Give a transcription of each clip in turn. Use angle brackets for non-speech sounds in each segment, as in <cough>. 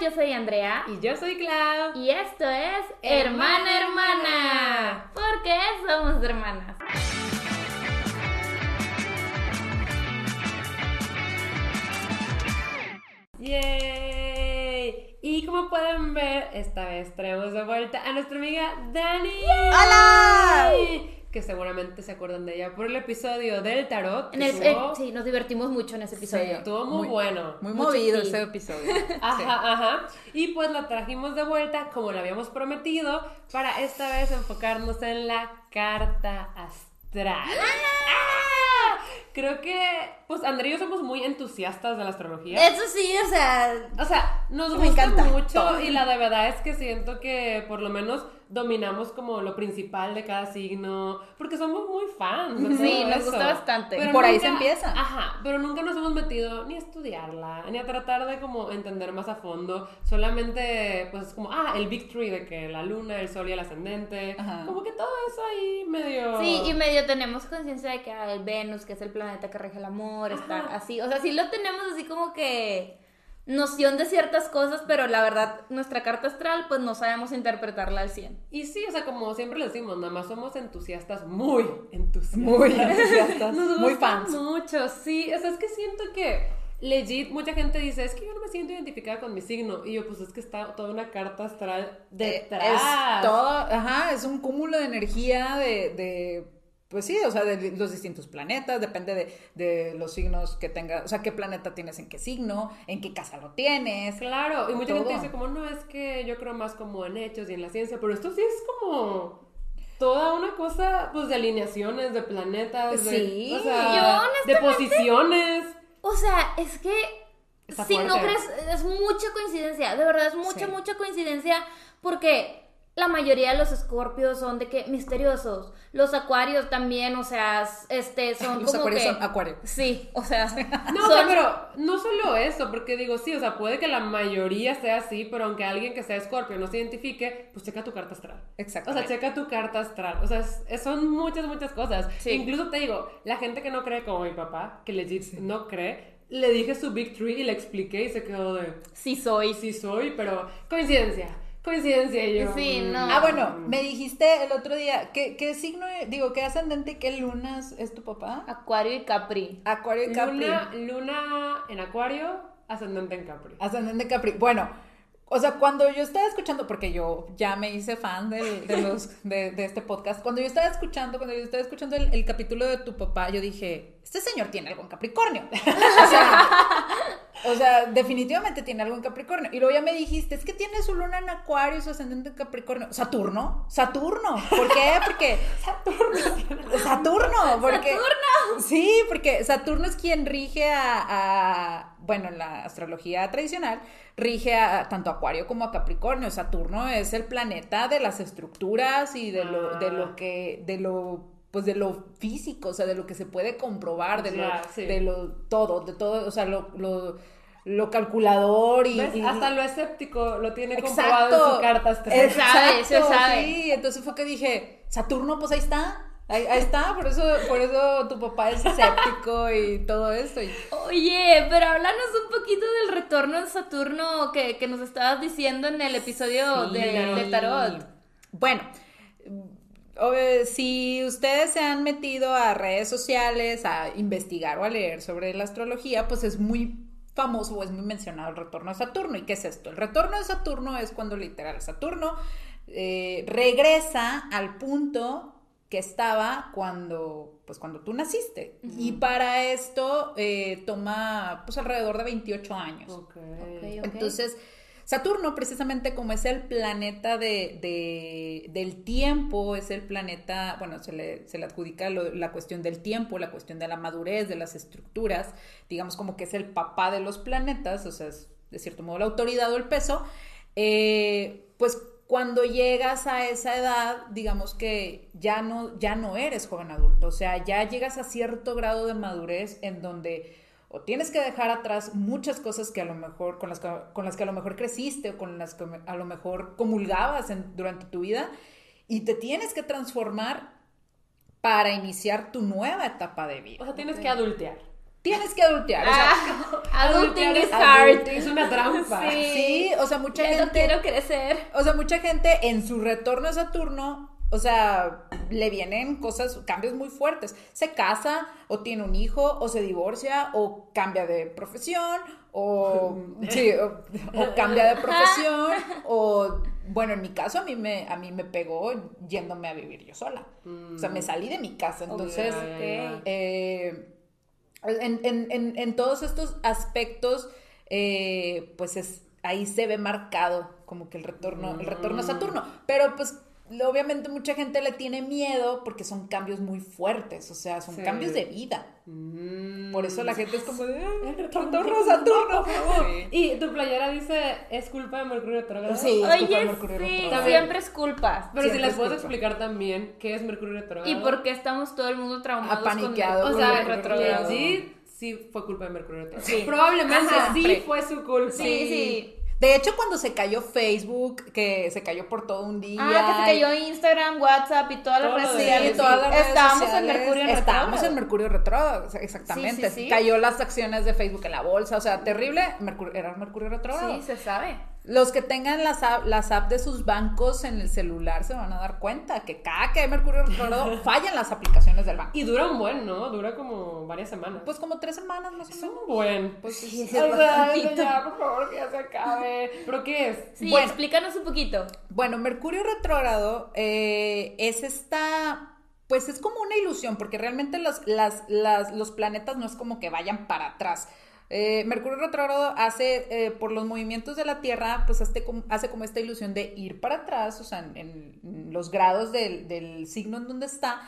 yo soy Andrea. Y yo soy Clau. Y esto es Hermana Hermana. Porque somos hermanas. ¡Yay! Y como pueden ver, esta vez traemos de vuelta a nuestra amiga Dani. ¡Hola! Que seguramente se acuerdan de ella por el episodio del tarot. En el- eh, sí, nos divertimos mucho en ese episodio. Estuvo muy, bueno. Muy Mucho movido ese episodio. <laughs> Ajá, ajá. Y pues la trajimos de vuelta, como lo habíamos prometido, para esta vez enfocarnos en la carta astral. ¡Ah! Creo que, pues Andrea y yo somos muy entusiastas de la astrología. Eso sí, o sea, O sea, nos gusta encanta mucho todo. y la de verdad es que siento que por lo menos dominamos como lo principal de cada signo, porque somos muy fans. de Sí, todo nos eso. gusta bastante. Pero Por ahí se empieza. Ajá, pero nunca nos hemos metido ni a estudiarla, ni a tratar de como entender más a fondo. Solamente, pues como, ah, el Big Three de que la luna, el sol y el ascendente. Ajá. Como que todo eso ahí medio... sí, y medio tenemos conciencia de que ah, el Venus, que es el planeta que rige el amor, está así. O sea, sí lo tenemos así como que noción de ciertas cosas, pero la verdad, nuestra carta astral, pues no sabemos interpretarla al 100. Y sí, o sea, como siempre le decimos, nada más somos entusiastas, muy entusiastas. Muy <laughs> entusiastas, Nos muy fans. mucho, sí. O sea, es que siento que legit mucha gente dice, es que yo no me siento identificada con mi signo. Y yo, pues es que está toda una carta astral Eh, detrás. Es todo, ajá, es un cúmulo de energía de, de, pues sí, o sea, de los distintos planetas, depende de, de los signos que tengas, o sea, qué planeta tienes en qué signo, en qué casa lo tienes. Claro, y mucha gente dice como, no, es que yo creo más como en hechos y en la ciencia, pero esto sí es como toda una cosa, pues, de alineaciones, de planetas, de, Sí, o sea, yo de posiciones. O sea, es que si no crees, es mucha coincidencia, de verdad es mucha, Sí. mucha coincidencia, porque la mayoría de los escorpios son de que misteriosos, los acuarios también, o sea, este, son Los como acuarios que... son acuario. Sí, o sea, <laughs> No, o son- sea, pero no solo eso, porque digo, sí, o sea, puede que la mayoría sea así, pero aunque alguien que sea escorpio no se identifique, pues checa tu carta astral. O sea, Exactamente. checa tu carta astral. O sea, es- es- son muchas, muchas cosas. Sí. Incluso te digo, la gente que no cree como mi papá, que legit no cree, le dije su Big Three y le expliqué y se quedó de, sí soy. sí soy, pero coincidencia, coincidencia yo. Sí, mm, no. Ah, bueno, me dijiste el otro día, ¿qué, qué signo, digo, qué ascendente y qué lunas es tu papá? Acuario y Capri. Acuario y Capri. Luna, luna en acuario, ascendente en Capri. Ascendente Capri. Bueno, o sea, cuando yo estaba escuchando, porque yo ya me hice fan del- de, los, de, de este podcast, cuando yo estaba escuchando, cuando yo estaba escuchando el, el capítulo de tu papá, yo dije, este señor tiene algo en Capricornio. <laughs> O sea, o sea, definitivamente tiene algo en Capricornio. Y luego ya me dijiste, es que tiene su luna en Acuario y su ascendente en Capricornio. Saturno, Saturno. ¿Por qué? Porque <laughs> Saturno. Saturno, porque Sí, porque Saturno es quien rige a, a- bueno, en la astrología tradicional, rige a tanto a Acuario como a Capricornio. Saturno es el planeta de las estructuras y de lo, de Ah. lo que, de lo, pues de lo físico, o sea, de lo que se puede comprobar, de Ya, lo, sí. de lo todo, de todo, o sea, lo, lo, lo calculador y, Hasta lo escéptico lo tiene Exacto. comprobado en su carta astral. Se sabe, se Exacto, sabe. Sí, entonces fue que dije, Saturno, pues ahí está. Ahí, ahí está, por eso, por eso tu papá es escéptico y todo esto. y- Oye, pero háblanos un poquito del retorno de Saturno que, que nos estabas diciendo en el episodio Sí. de, de Tarot. Bueno, si ustedes se han metido a redes sociales a investigar o a leer sobre la astrología, pues es muy famoso o es muy mencionado el retorno de Saturno. ¿Y qué es esto? El retorno de Saturno es cuando literal Saturno eh, regresa al punto que estaba cuando, pues cuando tú naciste. Y para esto eh, toma pues alrededor de 28 años. Ok. Ok. Entonces, Saturno, precisamente como es el planeta de, de- del tiempo, es el planeta, bueno, se le, se le adjudica la cuestión del tiempo, la cuestión de la madurez, de las estructuras, digamos como que es el papá de los planetas, o sea, es de cierto modo la autoridad o el peso, eh, pues cuando llegas a esa edad, digamos que ya no, ya no eres joven adulto, o sea, ya llegas a cierto grado de madurez en donde o tienes que dejar atrás muchas cosas que a lo mejor, con las que, con las que a lo mejor creciste o con las que a lo mejor comulgabas en- durante tu vida y te tienes que transformar para iniciar tu nueva etapa de vida. O sea, tienes que adultear. tienes que adultear. O sea, Ah, <laughs> adulting is Adulting hard. Es una trampa. Sí. sí, o sea, mucha Ya gente. no quiero crecer. O sea, mucha gente en su retorno a Saturno, o sea, le vienen cosas, cambios muy fuertes. Se casa, o tiene un hijo, o se divorcia, o cambia de profesión, o, <laughs> sí, o, o cambia de profesión, o, bueno, en mi caso a mí me, a mí me pegó yéndome a vivir yo sola. O sea, me salí de mi casa, entonces... Eh, en, en- en- en todos estos aspectos, eh, pues es, ahí se ve marcado como que el retorno, el retorno a Saturno. Pero pues obviamente mucha gente le tiene miedo porque son cambios muy fuertes, o sea, son Sí. cambios de vida. Mm. Por eso la gente es como de, "Ay, El retorno Saturno, por favor. Y tu playera dice, es culpa de Mercurio retrógrado. Sí. Es culpa de Oye, Mercurio sí, siempre es culpa. Pero si Siempre les es puedes explicar también qué es Mercurio retrógrado. ¿Y por qué estamos todo el mundo traumados Apaniqueado con O sea, retrógrado? sí fue culpa de Mercurio retrógrado. Sí. Probablemente Ajá. sí fue su culpa. Sí, sí. De hecho, cuando se cayó Facebook, que se cayó por todo un día. Ah, que se cayó Instagram, WhatsApp y todas las Todo redes sociales. todas las redes Estábamos sociales, en Mercurio Estábamos retrógrado. en Mercurio retrógrado, exactamente. Sí, sí, sí. Cayó las acciones de Facebook en la bolsa, o sea, terrible. Era Mercurio retrógrado. Sí, se sabe. Los que tengan las app, las apps de sus bancos en el celular se van a dar cuenta que cada que hay Mercurio retrógrado <laughs> fallan las aplicaciones del banco. Y dura un buen, ¿no? Dura como varias semanas. Pues como tres semanas más o es menos. un buen. Pues Sí, es O sea, bastantito. ya, por favor, que ya se acabe. ¿Pero qué es? Sí, Bueno. explícanos un poquito. Bueno, Mercurio retrógrado eh, es esta, pues es como una ilusión, porque realmente los, las, las- los planetas no es como que vayan para atrás. Eh, Mercurio retrógrado hace, eh, por los movimientos de la Tierra, pues hace como, esta ilusión de ir para atrás, o sea, en, los grados del, signo en donde está,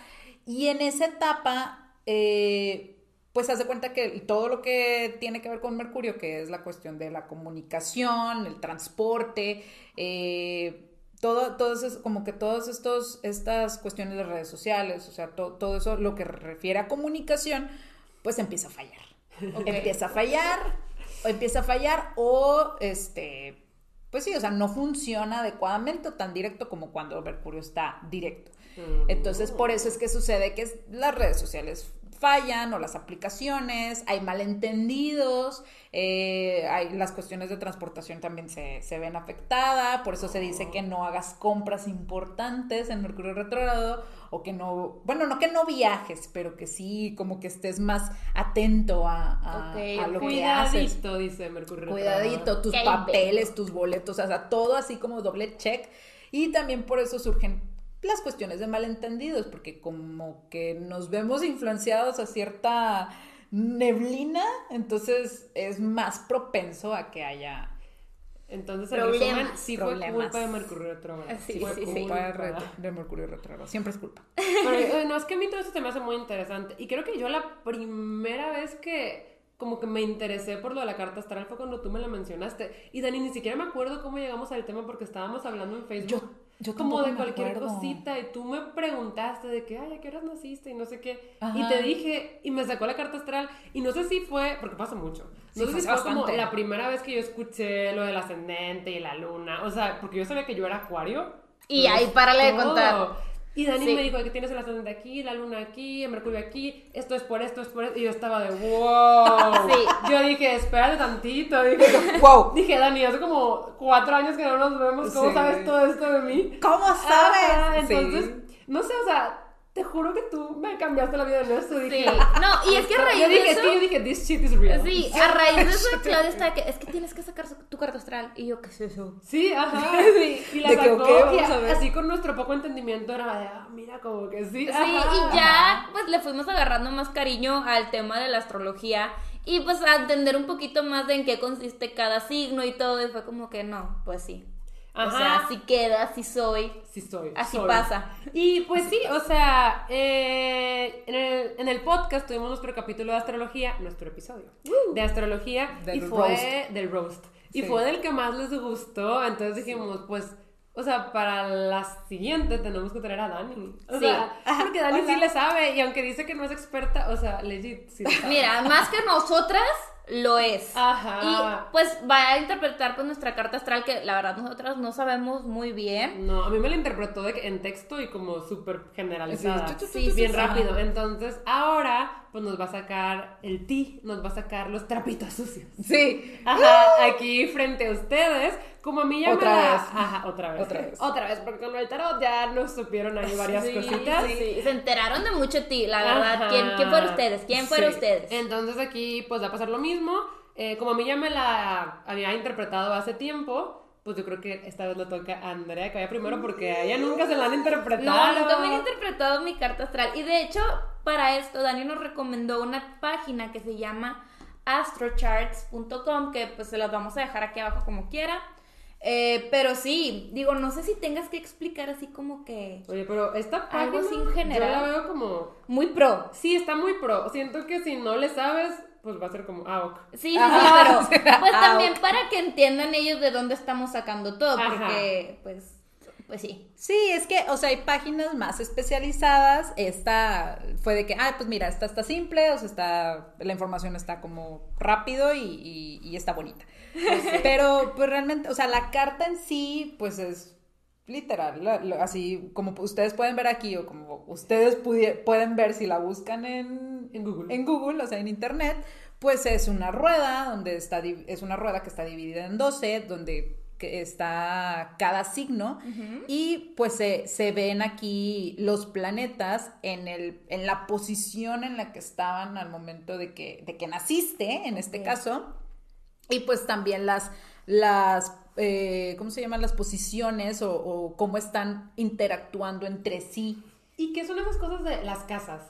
y en esa etapa, eh, pues hace cuenta que todo lo que tiene que ver con Mercurio, que es la cuestión de la comunicación, el transporte, todo, todo eso, como que todas estas cuestiones de redes sociales, o sea, to- todo eso, lo que refiere a comunicación, pues empieza a fallar. Empieza a fallar, o empieza a fallar, o este, pues sí, o sea, no funciona adecuadamente o tan directo como cuando Mercurio está directo. Entonces, por eso es que sucede que las redes sociales fallan o las aplicaciones, hay malentendidos, eh, hay, las cuestiones de transportación también se, se ven afectadas, por eso se dice que no hagas compras importantes en Mercurio retrógrado o que no, bueno, no que no viajes, pero que sí, como que estés más atento a, a- lo que haces. Cuidadito, dice Mercurio Cuidadito, tus ¿Qué papeles, tus boletos, o sea, todo así como doble check. Y también por eso surgen las cuestiones de malentendidos, porque como que nos vemos influenciados a cierta neblina, entonces es más propenso a que haya Entonces, en Problemas. resumen, sí fue Problemas. culpa de Mercurio retrógrado. Sí, fue sí, sí. culpa de Mercurio retrógrado. Siempre es culpa. <laughs> Pero, eh, no, es que a mí todo esto se me hace muy interesante. Y creo que yo la primera vez que como que me interesé por lo de la carta astral fue cuando tú me la mencionaste. Y Dani, ni siquiera me acuerdo cómo llegamos al tema porque estábamos hablando en Facebook. Yo- yo como de cualquier acuerdo. cosita y tú me preguntaste de que, ay, ¿a qué horas naciste? Y no sé qué. Ajá. Y te dije, y me sacó la carta astral. Y no sé si fue, porque pasa mucho. Sí, No sé si fue como la primera vez que yo escuché lo del ascendente y la luna. O sea, porque yo sabía que yo era acuario. Y ahí párale de Todo. contar. Y Dani Sí. me dijo que tienes el ascendente aquí, la luna aquí, el mercurio aquí, esto es por esto, es por esto. Y yo estaba de wow. <laughs> Sí. Yo dije, espérate tantito. <laughs> Dije, ¡Wow! dije, Dani, hace como cuatro años que no nos vemos. ¿Cómo Sí. sabes todo esto de mí? ¿Cómo sabes? entonces, Sí. no sé, o sea, te juro que tú me cambiaste la vida en esto. Dije, Sí. No, y es que a <laughs> raíz yo dije, de eso. es que yo dije, this shit is real. Sí, <laughs> a raíz de eso, Claudia está de que es que tienes que sacar tu carta astral. Y yo, ¿qué es eso? Sí, ajá. <laughs> Y la De que, sacó. y vamos a ver. así con nuestro poco entendimiento era de, ah, mira, como que sí. Sí, ajá. y ya pues le fuimos agarrando más cariño al tema de la astrología y pues a entender un poquito más de en qué consiste cada signo y todo. Y fue como que no, pues sí. O Ajá. sea, así queda, así soy. Sí soy. Así soy. pasa. Y pues sí, o sea, eh, en, el, en el podcast tuvimos nuestro capítulo de astrología, nuestro episodio de astrología y Del fue roast. del roast. Y Sí. fue del que más les gustó, entonces dijimos, pues, o sea, para la siguiente tenemos que traer a Dani. O Sí. sea, porque Dani sí le sabe y aunque dice que no es experta, o sea, legit, sí le sabe. Mira, más que nosotras, lo es. Ajá. Y pues va a interpretar pues nuestra carta astral que la verdad nosotras no sabemos muy bien. No, a mí me la interpretó de que en texto y como súper generalizada. Sí, Sí, tu, bien rápido. Entonces, ahora, pues nos va a sacar el ti, nos va a sacar los trapitos sucios. Sí. Ajá, aquí frente a ustedes. Como a mí ya Otra me la- vez. Ajá, otra vez. Otra vez. Otra vez, porque con el tarot ya nos supieron ahí varias Sí, cositas. sí. Se enteraron de mucho ti, la verdad. Ajá. ¿Quién, quién fueron ustedes? ¿Quién fueron Sí. ustedes? Entonces aquí pues va a pasar lo mismo. Eh, como a mí ya me la había interpretado hace tiempo, pues yo creo que esta vez le toca a Andrea que vaya primero porque a ella nunca se la han interpretado. No, nunca me han interpretado mi carta astral. Y de hecho, para esto, Dani nos recomendó una página que se llama astrocharts.com, que pues se las vamos a dejar aquí abajo como quiera. Eh, pero sí, digo, no sé si tengas que explicar así como que Oye, pero esta página Algo en general. yo la veo como... muy pro. Sí, está muy pro. Siento que si no le sabes, pues va a ser como... Ah, ok. Sí, sí, pero <laughs> pues ah, también para que entiendan ellos de dónde estamos sacando todo, Ajá. porque pues, pues sí. Sí, es que, o sea, hay páginas más especializadas. Esta fue de que, ah, pues mira, esta está simple, o sea, está, la información está como rápido y, y- y está bonita. <laughs> Pero, pues realmente, o sea, la carta en sí, pues es literal, la- así como ustedes pueden ver aquí o como ustedes pueden ver si la buscan en, En Google. en Google, o sea, en internet, pues es una rueda donde está, es una rueda que está dividida en 12, donde que está cada signo y pues se, se ven aquí los planetas en, el, en la posición en la que estaban al momento de que, de que naciste, en este caso, y pues también las, las eh, ¿cómo se llaman? Las posiciones o, o cómo están interactuando entre sí ¿Y qué son esas cosas de las casas?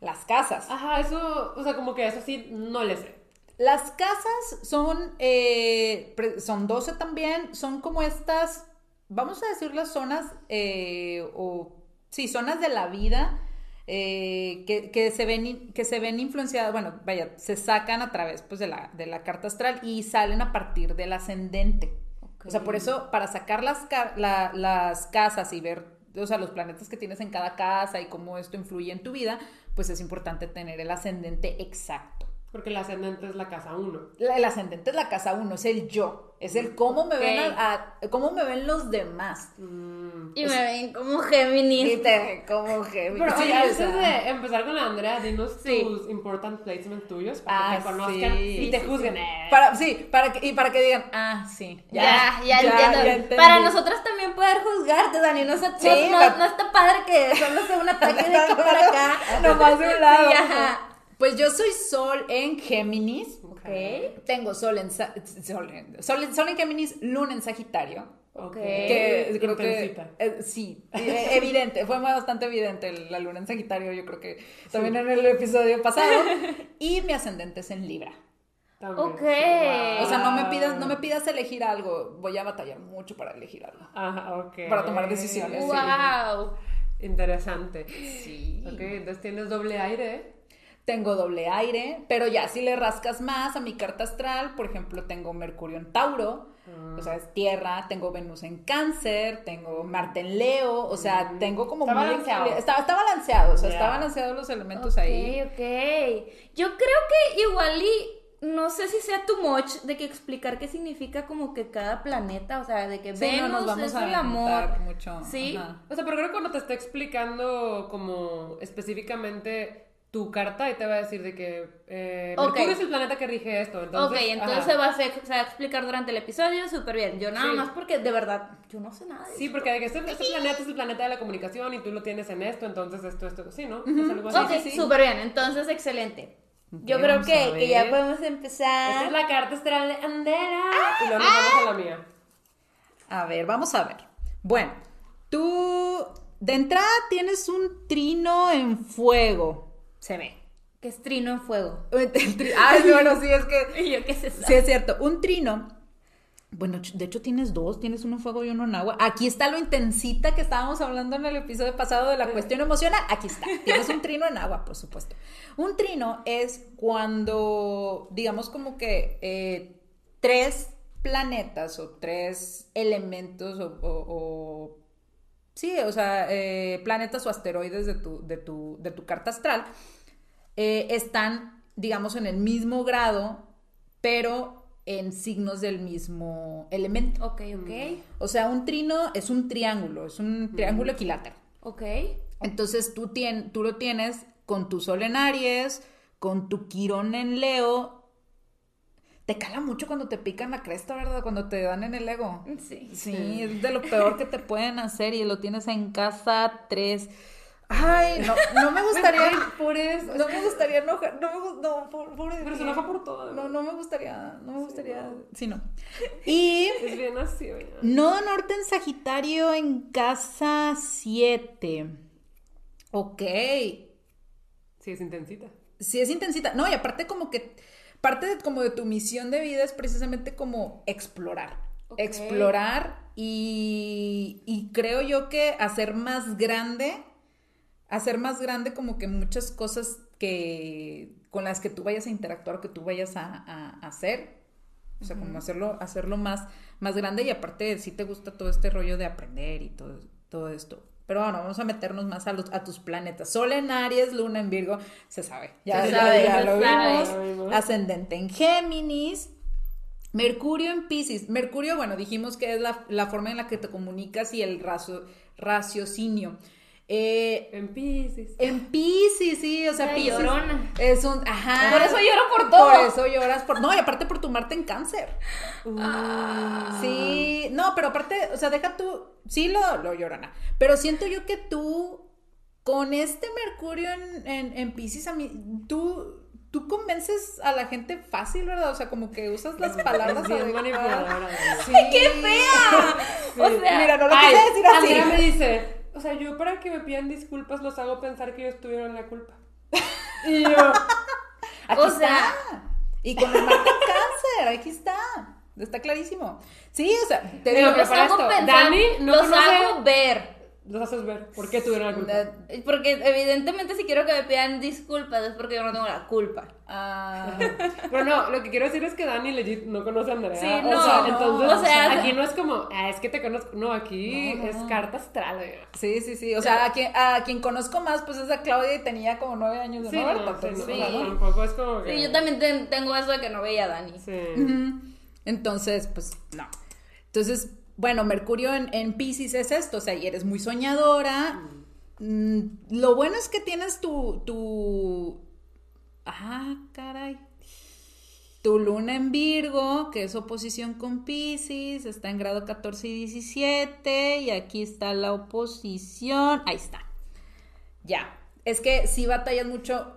las casas. Ajá, eso, o sea, como que eso sí, no le sé. Las casas son, eh, son 12 también, son como estas, vamos a decir las zonas, eh, o sí, zonas de la vida eh, que, que se ven, que se ven influenciadas, bueno, vaya, se sacan a través pues, de, la, de la carta astral y salen a partir del ascendente. O sea, por eso, para sacar las, la- las casas y ver, o sea, los planetas que tienes en cada casa y cómo esto influye en tu vida, pues es importante tener el ascendente exacto. Porque el ascendente es la casa 1. La- el ascendente es la casa uno, es el yo, es el cómo me ven Ok. a- a- cómo me ven los demás. Y me ven como Géminis. Y te- como que Pero sí, oye, o antes sea, de empezar con la Andrea, dinos Sí. tus important placements tuyos para que Ah, te conozcan sí, y te sí, juzguen. sí. Eh. Para, sí, para que, y para que digan, ah, sí, Ya, ya, entiendo. entendí. Para nosotras también poder juzgarte, Dani. No, Sí, no, la- no está padre que solo sea un ataque de acá para acá. Nomás de un lado. Sí, ajá. Pues yo soy Sol en Géminis. Ok. Tengo Sol en, sol en, sol en, Sol en Géminis, Luna en Sagitario. Ok. que creo que eh, sí, eh, evidente, fue bastante evidente la luna en Sagitario, yo creo que también en el episodio pasado. Y mi ascendente es en Libra. También. Ok. O sea, no me pidas, no me pidas elegir algo, voy a batallar mucho para elegir algo. Ajá, ok. Para tomar decisiones. Sí. Wow. Interesante. Sí. Ok, entonces tienes doble aire. Tengo doble aire, pero ya si le rascas más a mi carta astral, por ejemplo, tengo Mercurio en Tauro, o sea, es tierra, tengo Venus en Cáncer, tengo Marte en Leo, o sea, tengo como Está muy balanceado. Está, está balanceado, o sea, está balanceado los elementos Ok, ahí. ok. Yo creo que igual y no sé si sea too much de que explicar qué significa como que cada planeta, o sea, de que Sí, no Venus nos vamos es a el amor. mucho. Sí. ajá. O sea, pero creo que cuando te está explicando como específicamente tu carta, y te va a decir de que eh. Mercurio es el planeta que rige esto. Entonces, ok, entonces se va a, hacer- se va a explicar durante el episodio súper bien. Yo nada Sí. más porque de verdad yo no sé nada de Sí, porque de que este, este planeta es el planeta de la comunicación y tú lo tienes en esto, entonces esto, esto, sí, ¿no? Algo así. Ok, sí, sí. súper bien. Entonces, excelente. Yo creo que, ya podemos Esta empezar. es la carta astral de Andera. y luego nos vamos a la mía. A ver, vamos a ver. Bueno, tú de entrada tienes un trino en fuego, se ve. Que es trino en fuego. <laughs> <laughs> Ay, bueno, sí, es que <laughs> Y yo qué sé. Sí, es cierto. Un trino. Bueno, de hecho tienes dos, tienes uno en fuego y uno en agua. Aquí está lo intensita que estábamos hablando en el episodio pasado de la cuestión emocional. Aquí está. Tienes un trino en agua, por supuesto. Un trino es cuando, digamos como que eh, tres planetas o tres elementos o, o- o- sí, o sea, eh, planetas o asteroides de tu, de tu, de tu carta astral eh, están digamos, en el mismo grado, pero en signos del mismo elemento. Ok, ok. O sea, un trino es un triángulo, es un triángulo equilátero. Ok. Entonces tú, tien- tú lo tienes con tu sol en Aries, con tu Quirón en Leo. Te cala mucho cuando te pican la cresta, ¿verdad? Cuando te dan en el ego. Sí. Sí, es de lo peor que te pueden hacer y lo tienes en casa 3. Ay, no, no me <laughs> gustaría. Por eso. No me gustaría enojar. No me no, por, de Pero se enoja por todo. No, no me gustaría. No me gustaría. Sí, no. <laughs> Y Es bien así, oye. Nodo Norte en Sagitario en casa 7. Ok. Sí, es intensita. Sí, es intensita. No, y aparte como que parte de, como de tu misión de vida es precisamente como explorar. Explorar y, y creo yo que hacer más grande, hacer más grande como que muchas cosas que con las que tú vayas a interactuar, que tú vayas a, a- a hacer. O sea, como hacerlo, hacerlo más, más grande y aparte sí te gusta todo este rollo de aprender y todo, todo esto. Pero bueno, vamos a meternos más a, los, a tus planetas. Sol en Aries, Luna en Virgo, se sabe. Ya, Se ya- sabe, ya se lo sabe. vimos. Ya lo vimos. Ascendente en Géminis. Mercurio en Pisces. Mercurio, bueno, dijimos que es la, la forma en la que te comunicas y el racio- raciocinio. Eh, En Pisces. en Pisces, sí, o sea, Pisces es un, ajá. Por eso lloro por todo. Por eso lloras por, no, y aparte por tu Marte en Cáncer. Ah. Sí, no, pero aparte, o sea, deja tú, sí lo, lo llorona, pero siento yo que tú, con este Mercurio en, en, en Pisces, a mí, tú, tú convences a la gente fácil, ¿verdad? O sea, como que usas las <laughs> palabras bien <laughs> manipuladora. Sí. ¡Qué fea! O sea, Mira, no lo Ay, quise decir así. Andrea me dice, o sea, yo para que me pidan disculpas los hago pensar que ellos tuvieron la culpa. <laughs> Y yo, Aquí O está. sea- Y con el Cáncer, aquí está. Está clarísimo. Sí, o sea, te Digo, los hago pensar, Dani no los conoce- hago ver. Los haces ver por qué tuvieron la culpa. Porque evidentemente si quiero que me pidan disculpas es porque yo no tengo la culpa. ah, <laughs> Pero no, lo que quiero decir es que Dani legit no conoce a Andrea. Sí, O no, sea, no, entonces, o sea, aquí no es como, ah, es que te conozco. No, aquí No, es carta astral, oiga. sí, sí, sí. O sea, a quien, a quien conozco más, pues es a Claudia y tenía como nueve años de Sí, muerta. no, sí, sí. ¿verdad? tampoco es como que... Sí, yo también ten- tengo eso de que no veía a Dani. Sí. Entonces, pues no. Entonces, bueno, Mercurio en, en Pisces es esto, o sea, y eres muy soñadora. Mm, lo bueno es que tienes tu, tu... Ah, caray. Tu luna en Virgo, que es oposición con Pisces, está en grado 14 y 17, y aquí está la oposición. Ahí está. Ya. Es que sí batallas mucho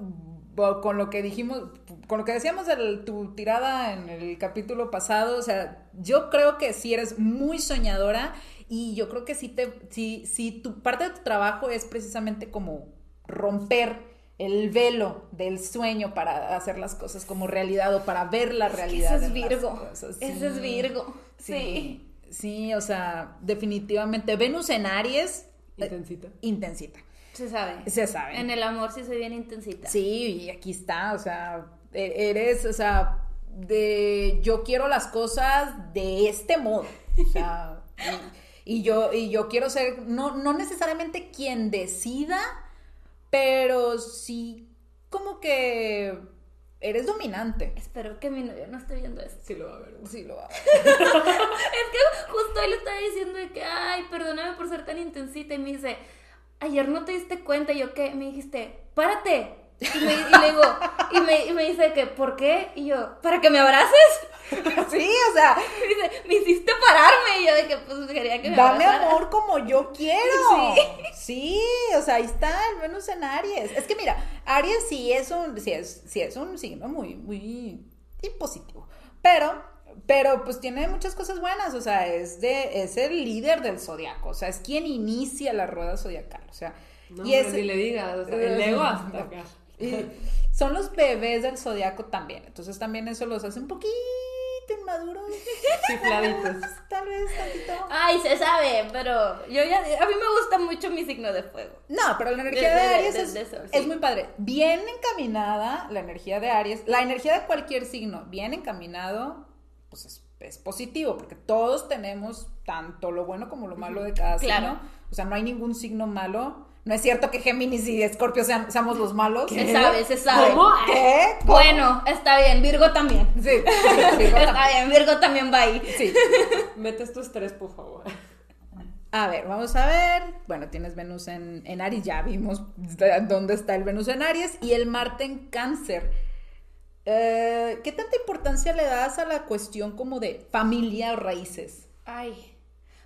con lo que dijimos, con lo que decíamos de tu tirada en el capítulo pasado. O sea, yo creo que sí eres muy soñadora y yo creo que sí te, sí, sí, tu parte de tu trabajo es precisamente como romper el velo del sueño para hacer las cosas como realidad o para ver la realidad. Ese es Virgo. cosas. Ese es Sí. Virgo. Sí. Sí. Sí, o sea, definitivamente. Venus en Aries, eh, Intensita. Se sabe. Se sabe. En el amor sí soy bien intensita. Sí, y aquí está, o sea, e- eres, o sea, de yo quiero las cosas de este modo. O sea, y, y yo, y yo quiero ser, no, no necesariamente quien decida, pero sí como que eres dominante. Espero que mi novio no esté viendo esto. Sí lo va a ver. Sí, lo hago. <laughs> Es que justo le estaba diciendo de que, ay, perdóname por ser tan intensita. Y me dice, ayer no te diste cuenta. Y yo, ¿qué? Me dijiste, párate. Y, me, y le digo, y me, y me dice que, ¿por qué? Y yo, ¿para que me abraces? <laughs> Sí, o sea, <laughs> Y dice, me hiciste pararme. Y yo, de que, pues, quería que me Dame abrazara. amor como yo quiero. Sí. o sea, ahí está el Venus en Aries. Es que mira, Aries sí es un, sí es, sí es un signo muy, muy impositivo. Pero, pero pues tiene muchas cosas buenas. O sea, es de, es el líder del zodiaco. O sea, es quien inicia la rueda zodiacal. O sea, No, y es, ni le digas, o sea, el <laughs> ego hasta acá. y son los bebés del zodiaco también. Entonces también eso los hace un poquito inmaduros. <laughs> Chifladitos. Tal vez tantito. Ay, se sabe, pero yo ya, a mí me gusta mucho mi signo de fuego. No, pero la energía De- de, de- Aries de- es, de eso, es muy padre. Bien encaminada la energía de Aries. La energía de cualquier signo, bien encaminado, pues es, es positivo, porque todos tenemos tanto lo bueno como lo malo de cada Claro. signo. O sea, no hay ningún signo malo. No es cierto que Géminis y Escorpio sean, seamos los malos. Se sabe, se sabe. ¿Cómo? ¿Qué? ¿Cómo? Bueno, está bien, Virgo también. Sí, Virgo <laughs> Está también. bien, Virgo también va ahí. Sí. <laughs> Metes tu estrés, por favor. A ver, vamos a ver. Bueno, tienes Venus en, en Aries, ya vimos de- dónde está el Venus en Aries y el Marte en Cáncer. Eh, ¿Qué tanta importancia le das a la cuestión como de familia o raíces? Ay,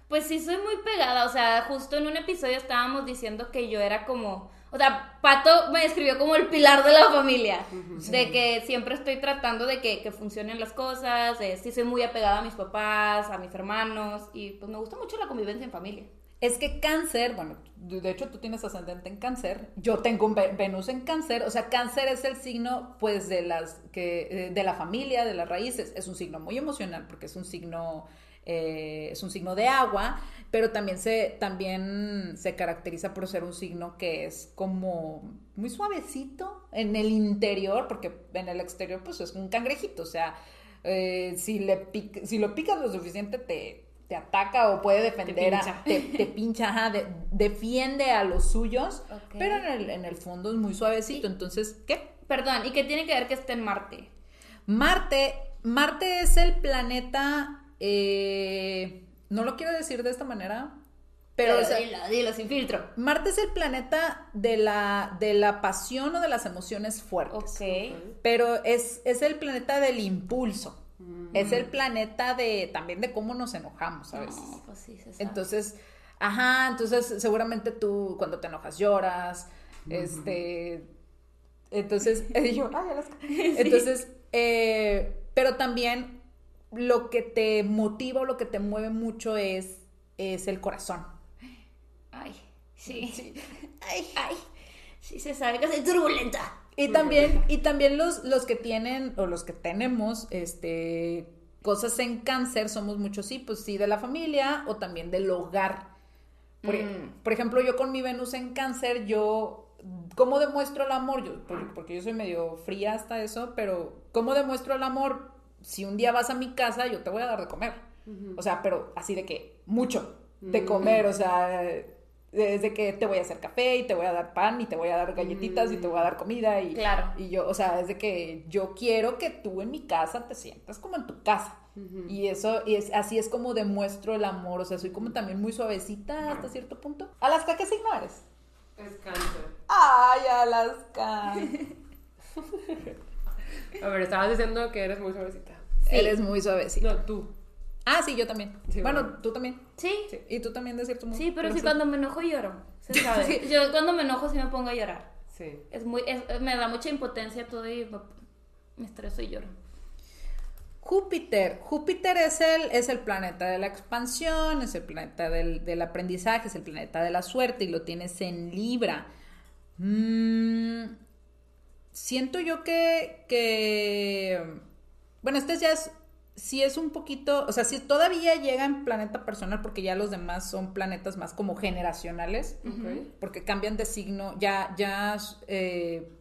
pues sí, soy muy pegada. O sea, justo en un episodio estábamos diciendo que yo era como. O sea, Pato me describió como el pilar de la familia. De que siempre estoy tratando de que, que funcionen las cosas. Sí, soy muy apegada a mis papás, a mis hermanos. Y pues me gusta mucho la convivencia en familia. Es que cáncer, bueno, de hecho tú tienes ascendente en cáncer, yo tengo un Ve- Venus en cáncer, o sea, cáncer es el signo pues de las que eh, de la familia, de las raíces, es un signo muy emocional porque es un signo eh, es un signo de agua, pero también se también se caracteriza por ser un signo que es como muy suavecito en el interior, porque en el exterior pues es un cangrejito, o sea, eh, si le pic- si lo picas lo suficiente te te ataca o puede defender pincha. a, te, te pincha, ajá, de- defiende a los suyos, pero en el, en el fondo es muy suavecito. Entonces, ¿qué? Perdón, ¿y qué tiene que ver que esté en Marte? Marte, Marte es el planeta, eh, no lo quiero decir de esta manera, pero o sea, dilo, dilo sin filtro. Marte es el planeta de la, de la pasión o de las emociones fuertes. Ok. Pero es, es el planeta del impulso. Mm. Es el planeta de también de cómo nos enojamos veces. No, pues sí, se sabe. Entonces, ajá, entonces seguramente tú cuando te enojas lloras, este, entonces, <laughs> <laughs> yo, entonces, eh, pero también lo que te motiva o lo que te mueve mucho es, es el corazón. Ay, sí. Ay. Ay, sí se sabe que soy turbulenta. Y también, y también los, los que tienen, o los que tenemos, este, cosas en cáncer, somos muchos, sí, pues sí, de la familia o también del hogar. Por, e- Mm. por ejemplo, yo con mi Venus en cáncer, yo, ¿cómo demuestro el amor? Yo, por- porque yo soy medio fría hasta eso, pero ¿cómo demuestro el amor? Si un día vas a mi casa, yo te voy a dar de comer. O sea, pero así de que mucho de Mm. comer, o sea, desde que te voy a hacer café y te voy a dar pan y te voy a dar galletitas y te voy a dar comida y, Claro. y yo, o sea, desde que yo quiero que tú en mi casa te sientas como en tu casa. Y eso, y es, así es como demuestro el amor, o sea, soy como también muy suavecita hasta cierto punto. Alaska, ¿qué signo eres? Es cáncer. Ay, Alaska. <laughs> A ver, estabas diciendo que eres muy suavecita. Sí. Eres muy suavecita. No, tú. Ah, sí, yo también. Sí, bueno, bueno. tú también. Sí, Sí. Y tú también, de cierto modo. sí, pero sí cuando me enojo lloro. Se <laughs> sabe. Sí. Yo cuando me enojo sí me pongo a llorar. Sí. Es muy, es- me da mucha impotencia todo y me, me estreso y lloro. Júpiter. Júpiter es el, es el planeta de la expansión, es el planeta del, del aprendizaje, es el planeta de la suerte y lo tienes en Libra. Mm, siento yo que, que, bueno, este ya es, sí es un poquito, o sea, sí todavía llega en planeta personal porque ya los demás son planetas más como generacionales Ok. porque cambian de signo, ya, ya eh,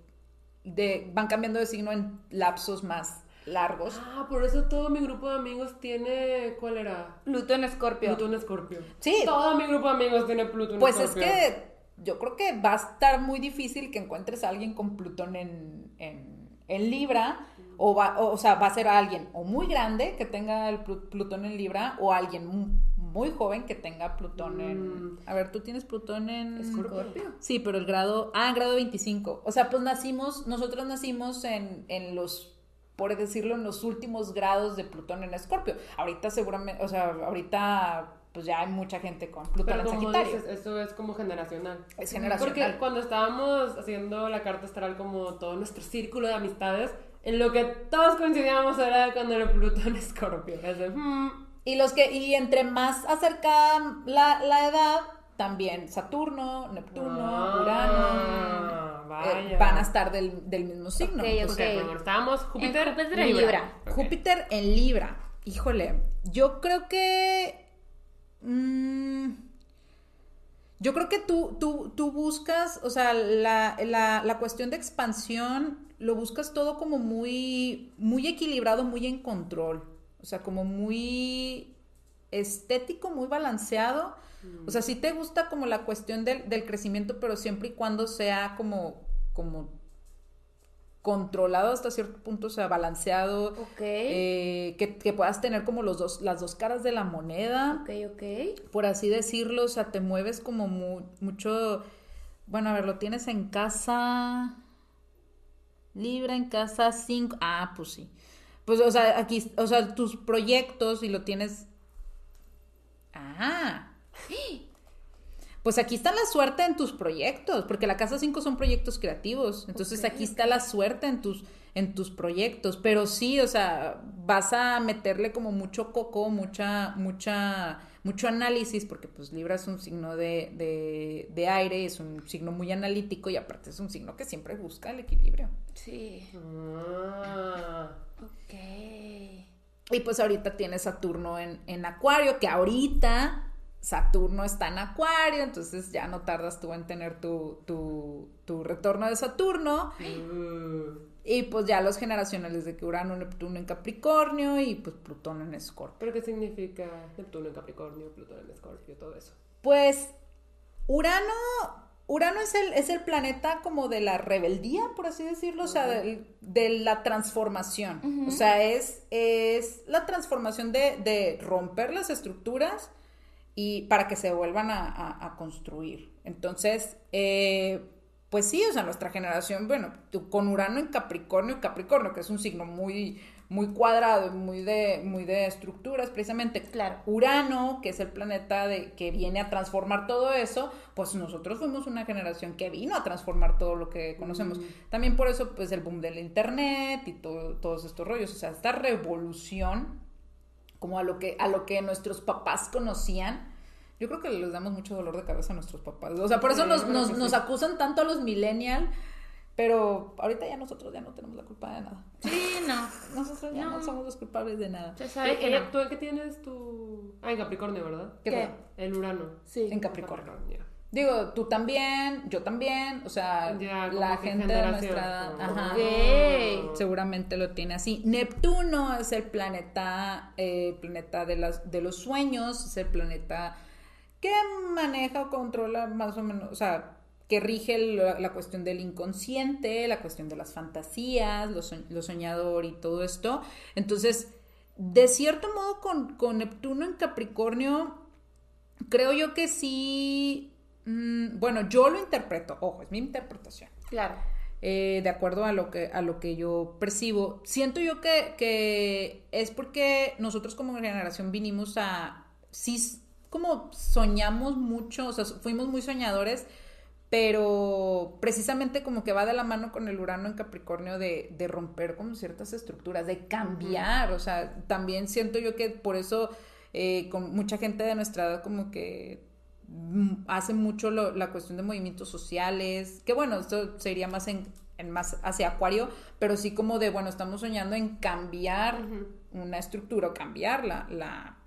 de, van cambiando de signo en lapsos más largos. Ah, por eso todo mi grupo de amigos tiene. ¿Cuál era? Pluto en Escorpio. Plutón Escorpio. Sí. Todo mi grupo de amigos tiene Plutón Pues es que yo creo que va a estar muy difícil que encuentres a alguien con Plutón en, en, en Libra, o, va, o, o sea, va a ser alguien o muy grande que tenga el Plu- Plutón en Libra, o alguien mu- muy joven que tenga Plutón en... Mm. A ver, tú tienes Plutón en... Escorpio. Sí, pero el grado... Ah, grado 25. O sea, pues nacimos, nosotros nacimos en, en los, por decirlo, en los últimos grados de Plutón en Escorpio. Ahorita seguramente, o sea, ahorita pues ya hay mucha gente con Plutón Pero en como Sagitario. dices, eso es como generacional. Es generacional. Porque cuando estábamos haciendo la carta astral como todo nuestro círculo de amistades, en lo que todos coincidíamos era con el Plutón <laughs> Escorpio. Es de, hmm, Y los que, y entre más acercada la, la edad, también Saturno, Neptuno, Ah, Urano, vaya. eh, van a estar del, del mismo signo. Ok, Entonces, Ok, bueno, estábamos Júpiter, En Júpiter en Libra. Júpiter en Libra. Híjole, yo creo que. mm, yo creo que tú, tú, tú buscas, o sea, la, la- la cuestión de expansión lo buscas todo como muy, muy equilibrado, muy en control. O sea, como muy. estético, muy balanceado. Mm. O sea, sí te gusta como la cuestión del, del crecimiento, pero siempre y cuando sea como, como controlado hasta cierto punto, o sea, balanceado. Ok. eh, que, que puedas tener como los dos, las dos caras de la moneda ok, ok. por así decirlo, o sea, te mueves como mu- mucho, bueno, a ver, lo tienes en casa, Libra en casa 5, ah, pues sí, pues, o sea, aquí, o sea, tus proyectos y lo tienes, ah, <gasps> pues aquí está la suerte en tus proyectos, porque la casa 5 son proyectos creativos, entonces aquí está la suerte en tus en tus proyectos, pero sí, o sea, vas a meterle como mucho coco, mucha mucha mucho análisis porque pues Libra es un signo de, de, de aire, es un signo muy analítico y aparte es un signo que siempre busca el equilibrio. Sí. Ah. Ok. Y pues ahorita tienes Saturno en, en Acuario, que ahorita Saturno está en Acuario, entonces ya no tardas tú en tener tu, tu, tu retorno de Saturno. Uh. Y pues ya los generacionales de que Urano, Neptuno en Capricornio y pues Plutón en Escorpio. ¿Pero qué significa Neptuno en Capricornio, Plutón en Escorpio, todo eso? Pues Urano, Urano es el, es el planeta como de la rebeldía, por así decirlo, o sea, de, la transformación. O sea, es, es la transformación de, de romper las estructuras y para que se vuelvan a, a- a construir. Entonces, eh, pues sí, o sea, nuestra generación, bueno, tú- con Urano en Capricornio, Capricornio, que es un signo muy, muy cuadrado y muy de, muy de estructuras, precisamente. Claro. Urano, que es el planeta de, que viene a transformar todo eso, pues nosotros fuimos una generación que vino a transformar todo lo que conocemos. También por eso, pues el boom del internet y todo, todos estos rollos, o sea, esta revolución, como a lo que, a lo que nuestros papás conocían. Yo creo que les damos mucho dolor de cabeza a nuestros papás. O sea, por eso Sí, nos, nos, nos acusan tanto a los millennials, pero ahorita ya nosotros ya no tenemos la culpa de nada. Sí, no. <laughs> Nosotros ya no, No. somos los culpables de nada. Se sabe Eh, que no. ¿Tú en qué tienes tu...? Ah, en Capricornio, ¿verdad? ¿Qué ¿Qué? El Urano. Sí. En Capricornio. Capricornio. Digo, tú también, yo también, o sea, Ya, la gente de nuestra edad, ajá, seguramente lo tiene así. Neptuno es el planeta, eh, planeta de, las, de los sueños, es el planeta que maneja o controla más o menos, o sea, que rige la, la cuestión del inconsciente, la cuestión de las fantasías, lo, so- lo soñador y todo esto. Entonces, de cierto modo, con, con Neptuno en Capricornio, creo yo que sí, mm, bueno, yo lo interpreto, ojo, es mi interpretación Claro. eh, de acuerdo a lo que, a lo que yo percibo. Siento yo que, que es porque nosotros como generación vinimos a, sí, como soñamos mucho, o sea, fuimos muy soñadores, pero precisamente como que va de la mano con el Urano en Capricornio de, de romper como ciertas estructuras, de cambiar, o sea, también siento yo que por eso eh, con mucha gente de nuestra edad como que mm, hace mucho lo- la cuestión de movimientos sociales, que bueno, esto sería más en, en más hacia Acuario, pero sí como de, bueno, estamos soñando en cambiar una estructura o cambiar la, la,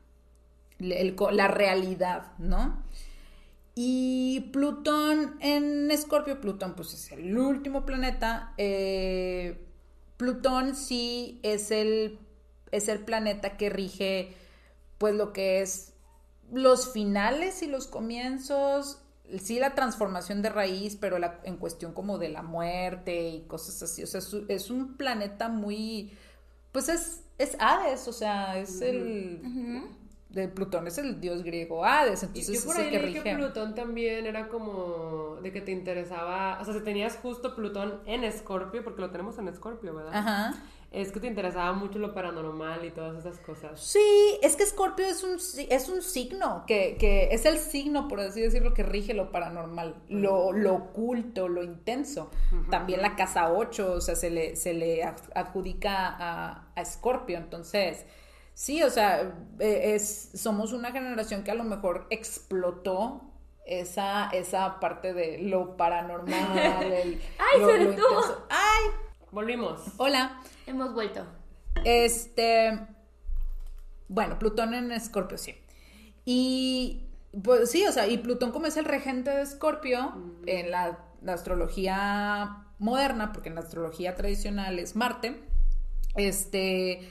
la realidad, ¿no? Y Plutón en Escorpio, Plutón pues es el último planeta. eh, Plutón sí es el, es el planeta que rige pues lo que es los finales y los comienzos, sí la transformación de raíz, pero en cuestión como de la muerte y cosas así. O sea, es, es un planeta muy, pues es, es Hades, o sea, es el... De Plutón es el dios griego Hades, entonces yo por es el ahí que leí que. Plutón también era como de que te interesaba, o sea, si tenías justo Plutón en Escorpio, porque lo tenemos en Escorpio, ¿verdad? Ajá. Es que te interesaba mucho lo paranormal y todas esas cosas. Sí, es que Escorpio es un, es un signo, que, que es el signo, por así decirlo, que rige lo paranormal, lo, lo oculto, lo intenso. También la casa 8, o sea, se le, se le ad- adjudica a, a Escorpio. Entonces, sí, o sea, eh, es, somos una generación que a lo mejor explotó esa, esa parte de lo paranormal. <laughs> el- ¡Ay, lo-. ¡Ay! Volvimos. Hola. Hemos vuelto. Este. Bueno, Plutón en Escorpio, sí. Y. Pues sí, o sea, y Plutón como es el regente de Escorpio en la, la astrología moderna, porque en la astrología tradicional es Marte, este.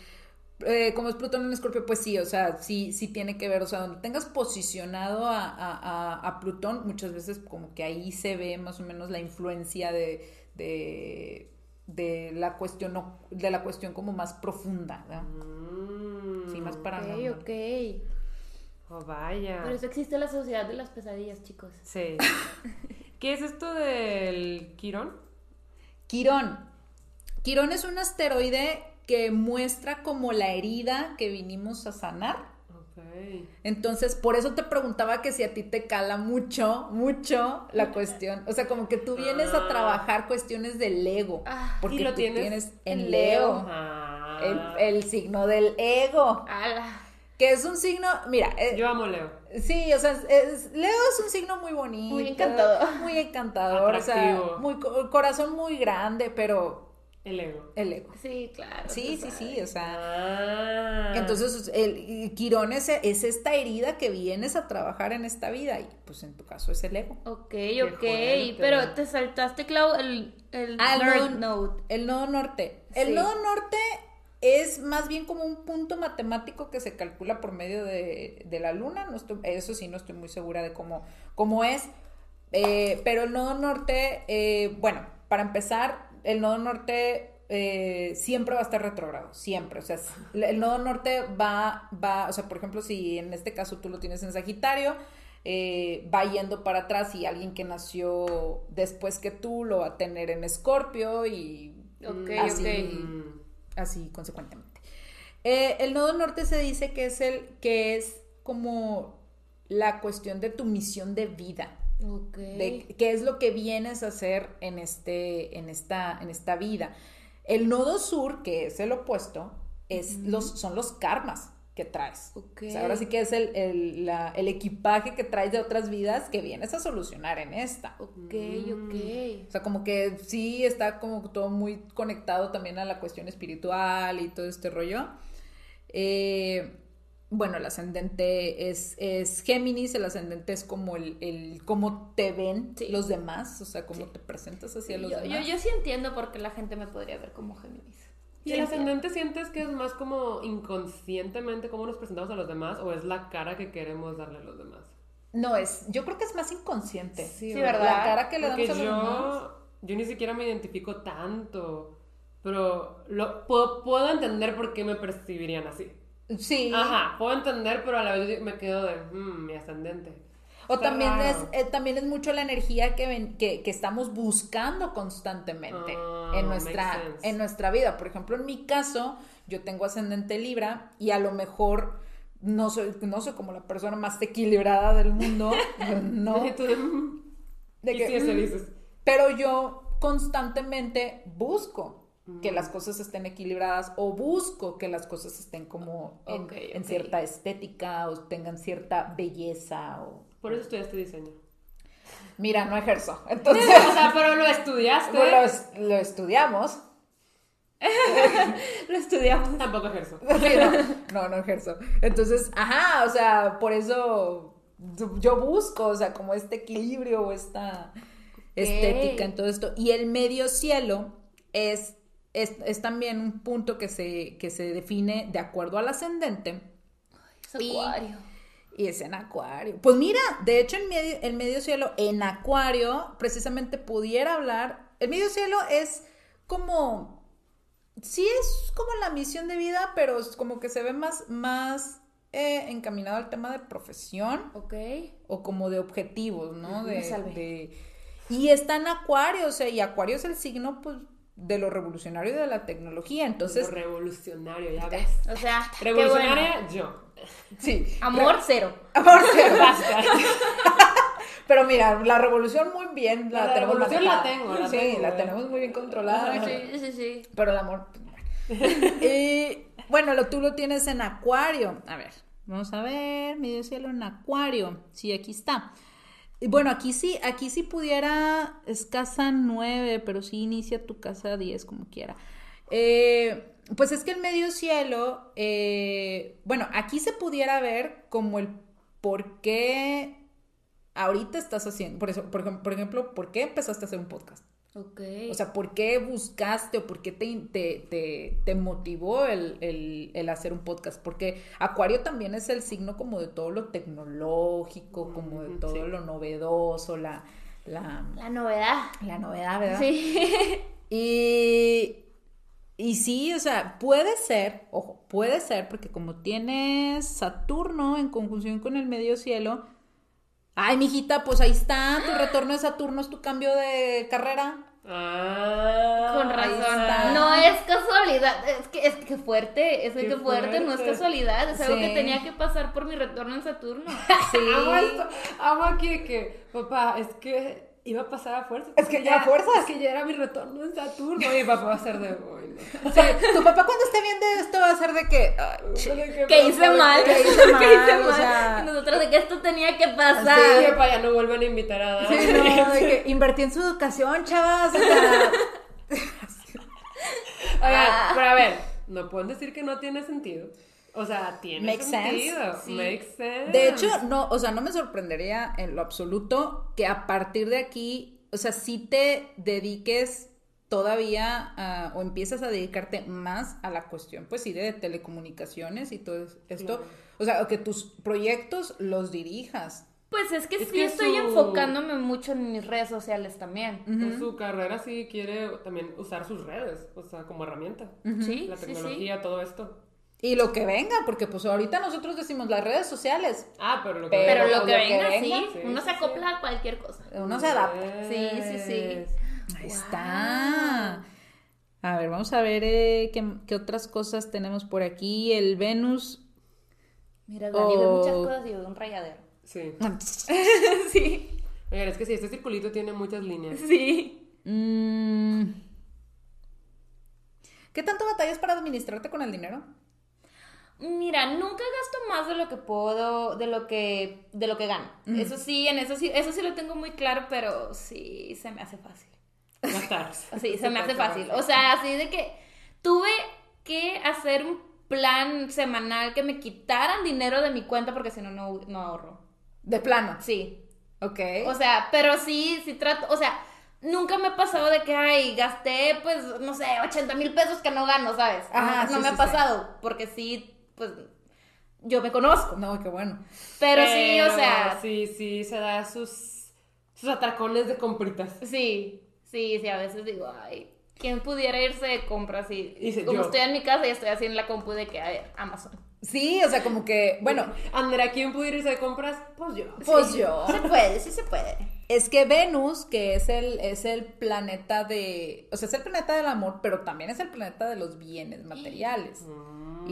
Eh, como es Plutón en Escorpio, pues sí, o sea, sí, sí tiene que ver, o sea, donde tengas posicionado a, a- a- a Plutón, muchas veces como que ahí se ve más o menos la influencia de, de, de la cuestión, no- de la cuestión como más profunda, ¿verdad? Mm. Sí, más Ok, paranormal. ok. Oh, vaya. Por eso existe la sociedad de las pesadillas, chicos. Sí. <laughs> ¿Qué es esto del Quirón? Quirón. Quirón es un asteroide que muestra como la herida que vinimos a sanar. Ok. Entonces, por eso te preguntaba que si a ti te cala mucho, mucho la cuestión. O sea, como que tú vienes a Ah. trabajar cuestiones del ego. Ah, porque ¿y lo tú tienes en en Leo. Leo. Ah. El, el signo del ego. ala. Que es un signo, mira, eh, Yo amo Leo. sí, o sea, es- Leo es un signo muy bonito. Muy encantador. Muy encantador. O sea, muy, co- corazón muy grande, pero El ego. el ego. Sí, claro. Sí, sí, sí, o sea. Ah. Entonces, el Quirón es, es esta herida que vienes a trabajar en esta vida y pues en tu caso es el ego. Ok, ok. Pero te saltaste, Clau, el, el Ah, el Nerd nodo- Note. El nodo norte. El nodo norte es más bien como un punto matemático que se calcula por medio de, de la luna. No estoy, eso sí, no estoy muy segura de cómo, cómo es. Eh, pero el nodo norte, eh, bueno, para empezar, el nodo norte eh, siempre va a estar retrogrado, siempre. O sea, el nodo norte va, va, o sea, por ejemplo, si en este caso tú lo tienes en Sagitario, eh, va yendo para atrás y alguien que nació después que tú lo va a tener en Escorpio y Ok, así. Mm. así consecuentemente. Eh, el nodo norte se dice que es el que es como la cuestión de tu misión de vida, De qué es lo que vienes a hacer en este, en esta, en esta vida. El nodo sur, que es el opuesto, es los, son los karmas que traes. Ok. O sea, ahora sí que es el, el, la- el equipaje que traes de otras vidas que vienes a solucionar en esta. Ok, Mm. ok. O sea, como que sí está como todo muy conectado también a la cuestión espiritual y todo este rollo. Eh, bueno, el ascendente es, es Géminis, el ascendente es como el, el cómo te ven Sí. los demás, o sea, cómo Sí. te presentas hacia Sí, los yo, yo, demás. yo sí entiendo por qué la gente me podría ver como Géminis. ¿Y el ascendente sientes que es más como inconscientemente cómo nos presentamos a los demás o es la cara que queremos darle a los demás? No, es, yo creo que es más inconsciente. Sí, La ¿verdad? cara que le Porque damos a los demás. yo, yo ni siquiera me identifico tanto, pero lo, puedo, puedo entender por qué me percibirían así. Sí. Ajá, puedo entender, pero a la vez me quedo de, "Mm, mi ascendente. O Está también es, eh, también es mucho la energía que, ven- que, que estamos buscando constantemente Ah, en, nuestra, en nuestra vida. Por ejemplo, en mi caso, yo tengo ascendente Libra y a lo mejor no soy, no soy como la persona más equilibrada del mundo. <laughs> no. De, "Mm". Que, "Mm". dices. Pero yo constantemente busco que Mm. las cosas estén equilibradas o busco que las cosas estén como en, cierta estética o tengan cierta belleza o... Por eso estudiaste diseño. Mira, no ejerzo. <laughs> Entonces... o sea, pero lo estudiaste. Lo, es- lo estudiamos. <laughs> Lo estudiamos. Tampoco ejerzo. <laughs> No, no, no ejerzo. Entonces, ajá, o sea, por eso yo busco, o sea, como este equilibrio o esta estética en todo esto. Y el medio cielo es, es, es también un punto que se, que se define de acuerdo al ascendente Es acuario. y es en acuario. Pues mira, de hecho, el medio, el medio cielo en acuario precisamente pudiera hablar. El medio cielo es como. Sí, es como la misión de vida, pero es como que se ve más, más eh, encaminado al tema de profesión Ok. o como de objetivos, ¿no? De, de- y está en acuario, o sea, y acuario es el signo, pues, de lo revolucionario y de la tecnología. Entonces, Lo revolucionario, ya ves. O sea, Revolucionaria, bueno. yo. sí. Amor cero. Amor cero. Basta. <laughs> Pero mira, la revolución muy bien la, La tenemos revolución la tengo, la sí, tengo, la eh. tenemos muy bien controlada. Sí, sí, sí. Pero el amor. pues. <laughs> Y, bueno, lo, tú lo tienes en Acuario. A ver, vamos a ver, medio cielo en Acuario. Sí, aquí está. Y bueno, aquí sí, aquí sí pudiera, es casa 9, pero sí inicia tu casa 10, como quiera. Eh, pues es que el medio cielo, eh, bueno, aquí se pudiera ver como el por qué ahorita estás haciendo, por eso, por, por ejemplo, ¿por qué empezaste a hacer un podcast? Ok. O sea, ¿por qué buscaste o por qué te, te, te, te motivó el, el- el hacer un podcast? Porque Acuario también es el signo como de todo lo tecnológico, como de todo sí. lo novedoso, la, la, la novedad. la novedad, ¿verdad? Sí. <laughs> Y, y sí, o sea, puede ser, ojo, puede ser, porque como tienes Saturno en conjunción con el medio cielo, ay, mijita, pues ahí está, tu retorno de Saturno es tu cambio de carrera. Ah, Con razón. No es casualidad. Es que es que fuerte. Es que fuerte, no es casualidad. Es algo que tenía que pasar por mi retorno en Saturno. <laughs> Sí. Amo esto. Amo aquí que, papá, es que iba a pasar a fuerza. Es que ya a fuerzas. Es que ya era mi retorno en Saturno. Y mi papá va a ser de. "Ay, no". <laughs> Sí, tu papá cuando esté viendo esto va a ser de que, que, hice mal. que que- <laughs> hice mal, Que hice o mal. sea. <laughs> Y nosotros de que esto tenía que Sí, pasar. papá, ya no vuelvan a invitar a Sí, no, de que invertí en su educación, chavas. o sea, Oigan, Ah. pero a ver, no pueden decir que no tiene sentido. O sea, tiene sense. sentido. Sí. Sense. De hecho, no, o sea, no me sorprendería en lo absoluto que a partir de aquí, o sea, sí te dediques todavía o empiezas a dedicarte más a la cuestión, pues sí, de telecomunicaciones y todo esto. Claro. O sea, que tus proyectos los dirijas. Pues es que Es sí que estoy su- enfocándome mucho en mis redes sociales también. Pues su carrera sí quiere también usar sus redes, o sea, como herramienta. Sí, La sí, sí. tecnología, todo esto. Y lo que venga, porque pues ahorita nosotros decimos las redes sociales, Ah, pero lo que Pero, Pero lo que lo que venga, venga, sí. sí, Uno sí, se sí. acopla a cualquier cosa. uno se adapta. Sí, sí, sí. Ahí Wow. está. A ver, vamos a ver eh, qué, qué otras cosas tenemos por aquí. El Venus. Mira, Dani ve Oh. muchas cosas y un rayadero. Sí. <laughs> <laughs> sí, Oigan, es que sí, este circulito tiene muchas líneas. sí. Mm. ¿Qué tanto batallas para administrarte con el dinero? Mira, nunca gasto más de lo que puedo, de lo que, de lo que gano. Eso sí, en eso sí, eso sí lo tengo muy claro, pero sí se me hace fácil. Gastar. <laughs> Sí, se me hace fácil. O sea, así de que tuve que hacer un plan semanal que me quitaran dinero de mi cuenta porque si no, no ahorro. De plano. Sí. Ok. O sea, pero sí, sí trato, o sea, nunca me ha pasado de que, ay, gasté, pues, no sé, 80 mil pesos que no gano, ¿sabes? Ajá, no sí, no me sí, ha pasado, porque sí, pues, yo me conozco. no, qué bueno. Pero, sí, o sea, Sí, sí, se da sus, sus atracones de compritas. sí, sí, sí, a veces digo, ay, ¿quién pudiera irse de compras? Y como yo. estoy en mi casa y estoy así en la compu de que, a ver, Amazon. Sí, o sea, como que, bueno, Andrea, ¿quién pudiera irse de compras? Pues yo. pues Sí, yo. <laughs> Se puede, sí se puede. Es que Venus, que es el, es el planeta de, o sea, es el planeta del amor, pero también es el planeta de los bienes materiales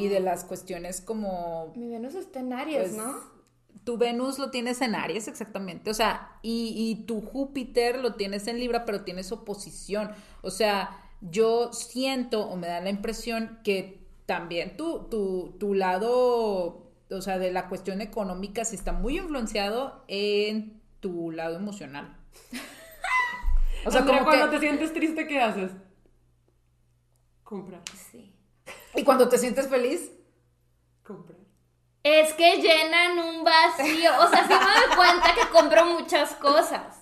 y de las cuestiones como Mi Venus está en Aries, Pues, ¿no? Tu Venus lo tienes en Aries, exactamente. O sea, y, y tu Júpiter lo tienes en Libra, pero tienes oposición. O sea, yo siento o me da la impresión que también tu, tu, tu lado, o sea, de la cuestión económica, sí está muy influenciado en tu lado emocional. <laughs> O sea, Andrea, como cuando que... te sientes triste, ¿qué haces? Comprar. Sí. Y cuando te sientes feliz, Comprar. Es que llenan un vacío. O sea, sí me doy cuenta que compro muchas cosas.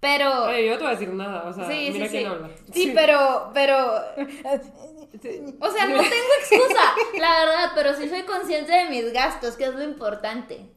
Pero. Oye, yo no te voy a decir nada, o sea, sí, mira sí, quién sí. habla. Sí, pero, pero. O sea, no tengo excusa, la verdad, pero sí soy consciente de mis gastos, que es lo importante.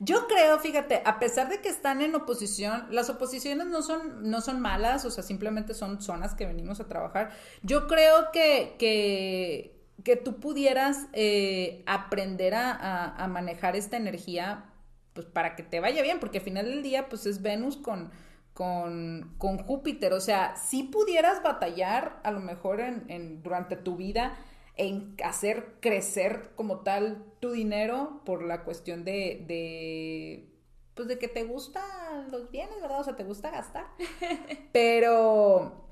Yo creo, fíjate, a pesar de que están en oposición, las oposiciones no son, no son malas, o sea, simplemente son zonas que venimos a trabajar. Yo creo que, que, que tú pudieras eh, aprender a, a- a manejar esta energía, pues para que te vaya bien, porque al final del día, pues es Venus con, con, con Júpiter, o sea, si pudieras batallar a lo mejor en, en- durante tu vida en hacer crecer como tal tu dinero por la cuestión de, de pues de que te gustan los bienes, ¿verdad? O sea, te gusta gastar. <laughs> Pero,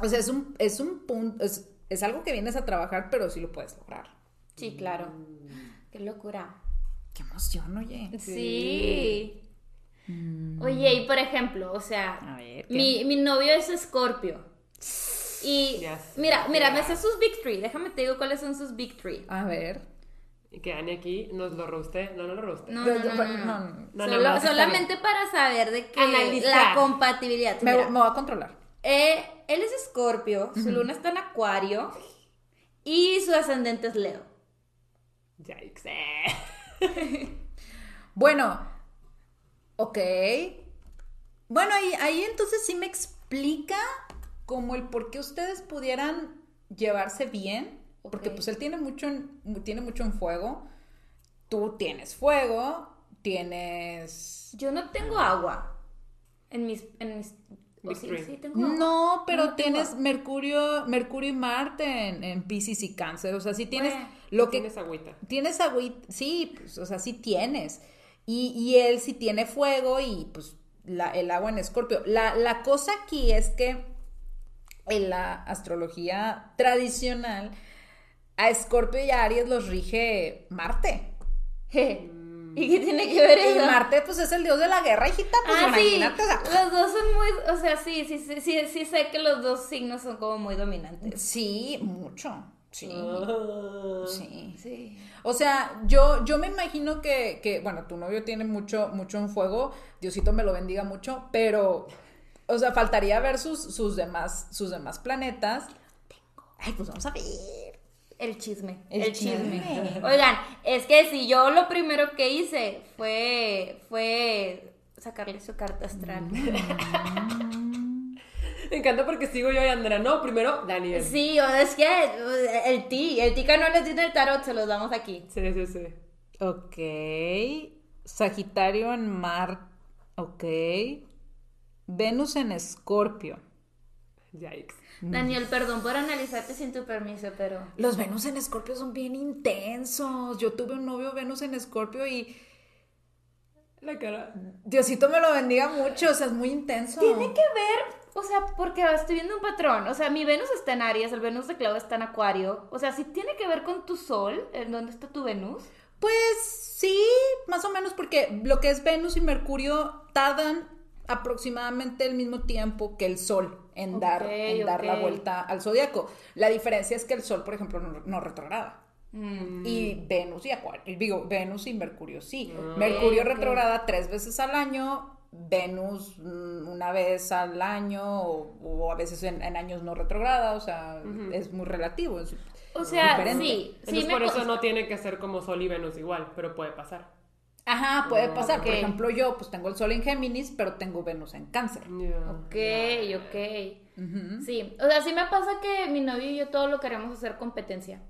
o sea, es un, es un punto, es, es algo que vienes a trabajar, pero sí lo puedes lograr. Sí, claro. Qué locura. Qué emoción, oye. Sí. Oye, y por ejemplo, o sea, A ver, ¿qué? mi, mi novio es Escorpio. Y Ya mira, mira, me sé sus Big Three. Déjame te digo cuáles son sus Big Three. A ver. Y que Ani aquí nos lo roste. No, no lo roste. No, no, no, no, no. No, no. No, Solo- nada más, está solamente para saber de que Analizar. la compatibilidad. Me, Mira, me voy a controlar. Eh, él es escorpio, su luna está en acuario y su ascendente es Leo. Yikes. eh. <laughs> Bueno, ok. Bueno, ahí, ahí entonces sí me explica como el por qué ustedes pudieran llevarse bien. Porque pues él tiene mucho, en, tiene mucho en fuego. Tú tienes fuego, tienes... Yo no tengo agua en mis... En mis sí, sí, tengo agua. No, pero No tengo tienes. Mercurio, Mercurio y Marte en, en Pisces y Cáncer. O sea, sí tienes Bueno, lo que Tienes agüita. Tienes agüita, sí, pues, o sea, sí tienes. Y, y él sí tiene fuego y pues la- el agua en escorpio. La, la cosa aquí es que en la astrología tradicional, a escorpio y a Aries los rige Marte. Je. <laughs> ¿Y qué tiene que ver Y eso? Marte pues es el dios de la guerra, hijita, pues ah, sí, imagínate. o sea, los dos son muy, o sea, sí, sí, sí, sí, sí sé que los dos signos son como muy dominantes. sí, mucho. Sí, Ah. sí. Sí. O sea, yo, yo me imagino que, que, bueno, tu novio tiene mucho, mucho en fuego, Diosito me lo bendiga mucho, pero, o sea, faltaría ver sus, sus demás, sus demás planetas. Ay, pues vamos a ver. El chisme, El el, chisme. chisme. <laughs> Oigan, es que si yo lo primero que hice fue, fue sacarle su carta astral. Me encanta porque sigo yo y Andrea. No, primero Daniel. Sí, es que el ti, el ti que no les tiene el tarot, se los damos aquí. Sí, sí, sí. Ok. Sagitario en Mar. Ok. Venus en Escorpio. Yikes. Daniel, perdón por analizarte sin tu permiso, pero... Los Venus en Escorpio son bien intensos. Yo tuve un novio Venus en Escorpio y La cara. Diosito me lo bendiga mucho, o sea, es muy intenso. Tiene que ver, o sea, porque estoy viendo un patrón. O sea, mi Venus está en Aries, el Venus de Claudia está en Acuario. O sea, si tiene que ver con tu Sol, ¿en dónde está tu Venus? Pues sí, más o menos porque lo que es Venus y Mercurio tardan aproximadamente el mismo tiempo que el Sol en dar, en dar la vuelta al zodiaco. La diferencia es que el Sol, por ejemplo, no, no retrograda. Mm. Y Venus y Acuario, digo, Venus y Mercurio sí. Mercurio retrograda tres veces al año, Venus mm, una vez al año o, o a veces en, en años no retrograda, o sea, es muy relativo. es- O sea, Diferente. sí, sí Entonces me por eso no tiene que ser como Sol y Venus igual, pero puede pasar. Ajá, puede pasar. Por ejemplo, yo pues tengo el Sol en Géminis, pero tengo Venus en Cáncer. Ya. Ok, ok. Sí, o sea, sí me pasa que mi novio y yo todo lo queremos hacer competencia.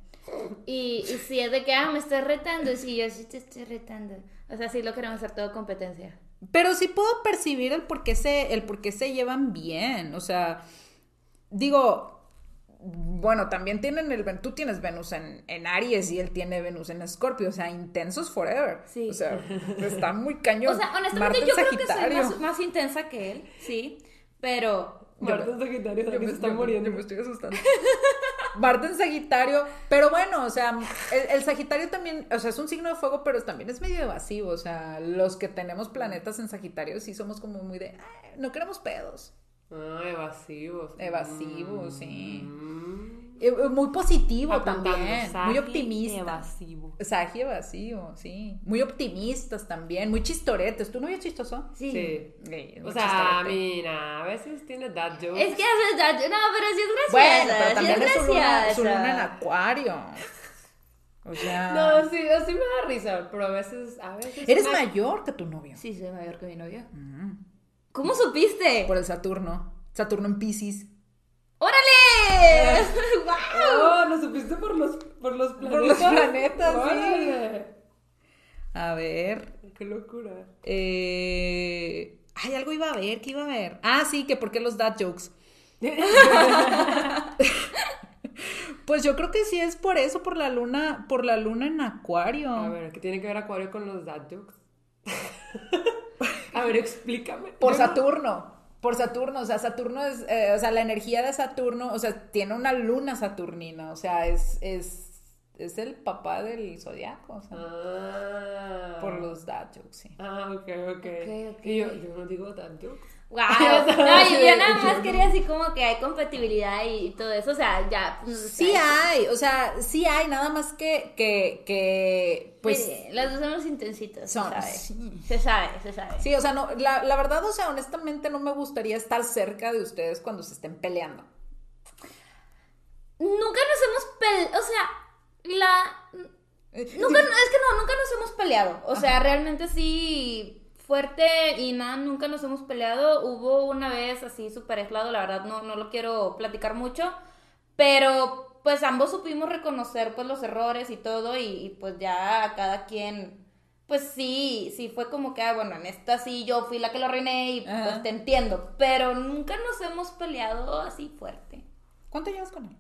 Y, y si es de que, ah, me estás retando, sí, yo sí te estoy retando. O sea, sí lo queremos hacer todo competencia. Pero sí puedo percibir el por qué se, el por qué se llevan bien. O sea, digo, bueno, también tienen el Ven- tú tienes Venus en, en Aries y él tiene Venus en Escorpio, o sea, intensos forever. Sí. O sea, <laughs> está muy cañón. O sea, honestamente Marte en yo creo que soy Sagitario. más, más intensa que él, sí, pero... Marta en Sagitario, me, se está yo- muriendo. yo me estoy asustando. <laughs> Marte en Sagitario, pero bueno, o sea, el, el Sagitario también, o sea, es un signo de fuego, pero también es medio evasivo, o sea, los que tenemos planetas en Sagitario sí somos como muy de, "Ay, no queremos pedos. Ah, evasivos. Evasivos, sí. Mm. Eh, eh, Muy positivo Apuntando, también, Sagi muy optimista. Evasivo. Sagi evasivo, sí. Muy optimistas también, muy chistoretes. ¿Tú no eres chistoso? Sí. Sí. Sí, O sea, chistorete. mira, a veces tiene dad jokes. Es que es verdad, no, pero sí es Bueno, graciosa, pero sí también es es su luna, su luna en acuario. O sea... No, sí, así me da risa, pero a veces, a veces. Eres me- mayor que tu novio. Sí, soy mayor que mi novio. ¿Cómo supiste? Por el Saturno. Saturno en Pisces. ¡Órale! <laughs> <laughs> ¡Wow! Oh, lo supiste por los, por los planetas. los planetas, sí. Órale. A ver. Qué locura. Eh... Ay, algo iba a ver. ¿Qué iba a ver? Ah, sí, que por qué los dad jokes. <laughs> Pues yo creo que sí es por eso, por la luna, por la luna en acuario. A ver, ¿qué tiene que ver Acuario con los dad jokes? <laughs> a ver, explícame. Por Saturno. Por Saturno, o sea, Saturno es, eh, o sea, la energía de Saturno, o sea, tiene una luna saturnina, o sea, es, es, es el papá del zodiaco, o sea, Ah. por los dad jokes, sí. Ah, ok, ok. Ok, ok. Y yo, yo no digo dad jokes. Wow. <laughs> No, yo, nada más quería así como que hay compatibilidad y todo eso. O sea, ya. pues, Sí hay, o sea, sí hay, nada más que, que, que pues... mire, las dos somos intensitos. Son- se sabe. sí. Se sabe, se sabe. Sí, o sea, no, la, la verdad, o sea, honestamente no me gustaría estar cerca de ustedes cuando se estén peleando. Nunca nos hemos peleado. O sea, la. Eh, Nunca, es que no, nunca nos hemos peleado. O sea, realmente sí, fuerte y nada, nunca nos hemos peleado. Hubo una vez así súper aislado, la verdad no, no lo quiero platicar mucho, pero pues ambos supimos reconocer pues los errores y todo y, y, pues ya cada quien, pues sí, sí fue como que, ah, bueno, en esta sí yo fui la que lo arruiné y Ajá. pues te entiendo, pero nunca nos hemos peleado así fuerte. ¿Cuánto llevas con él?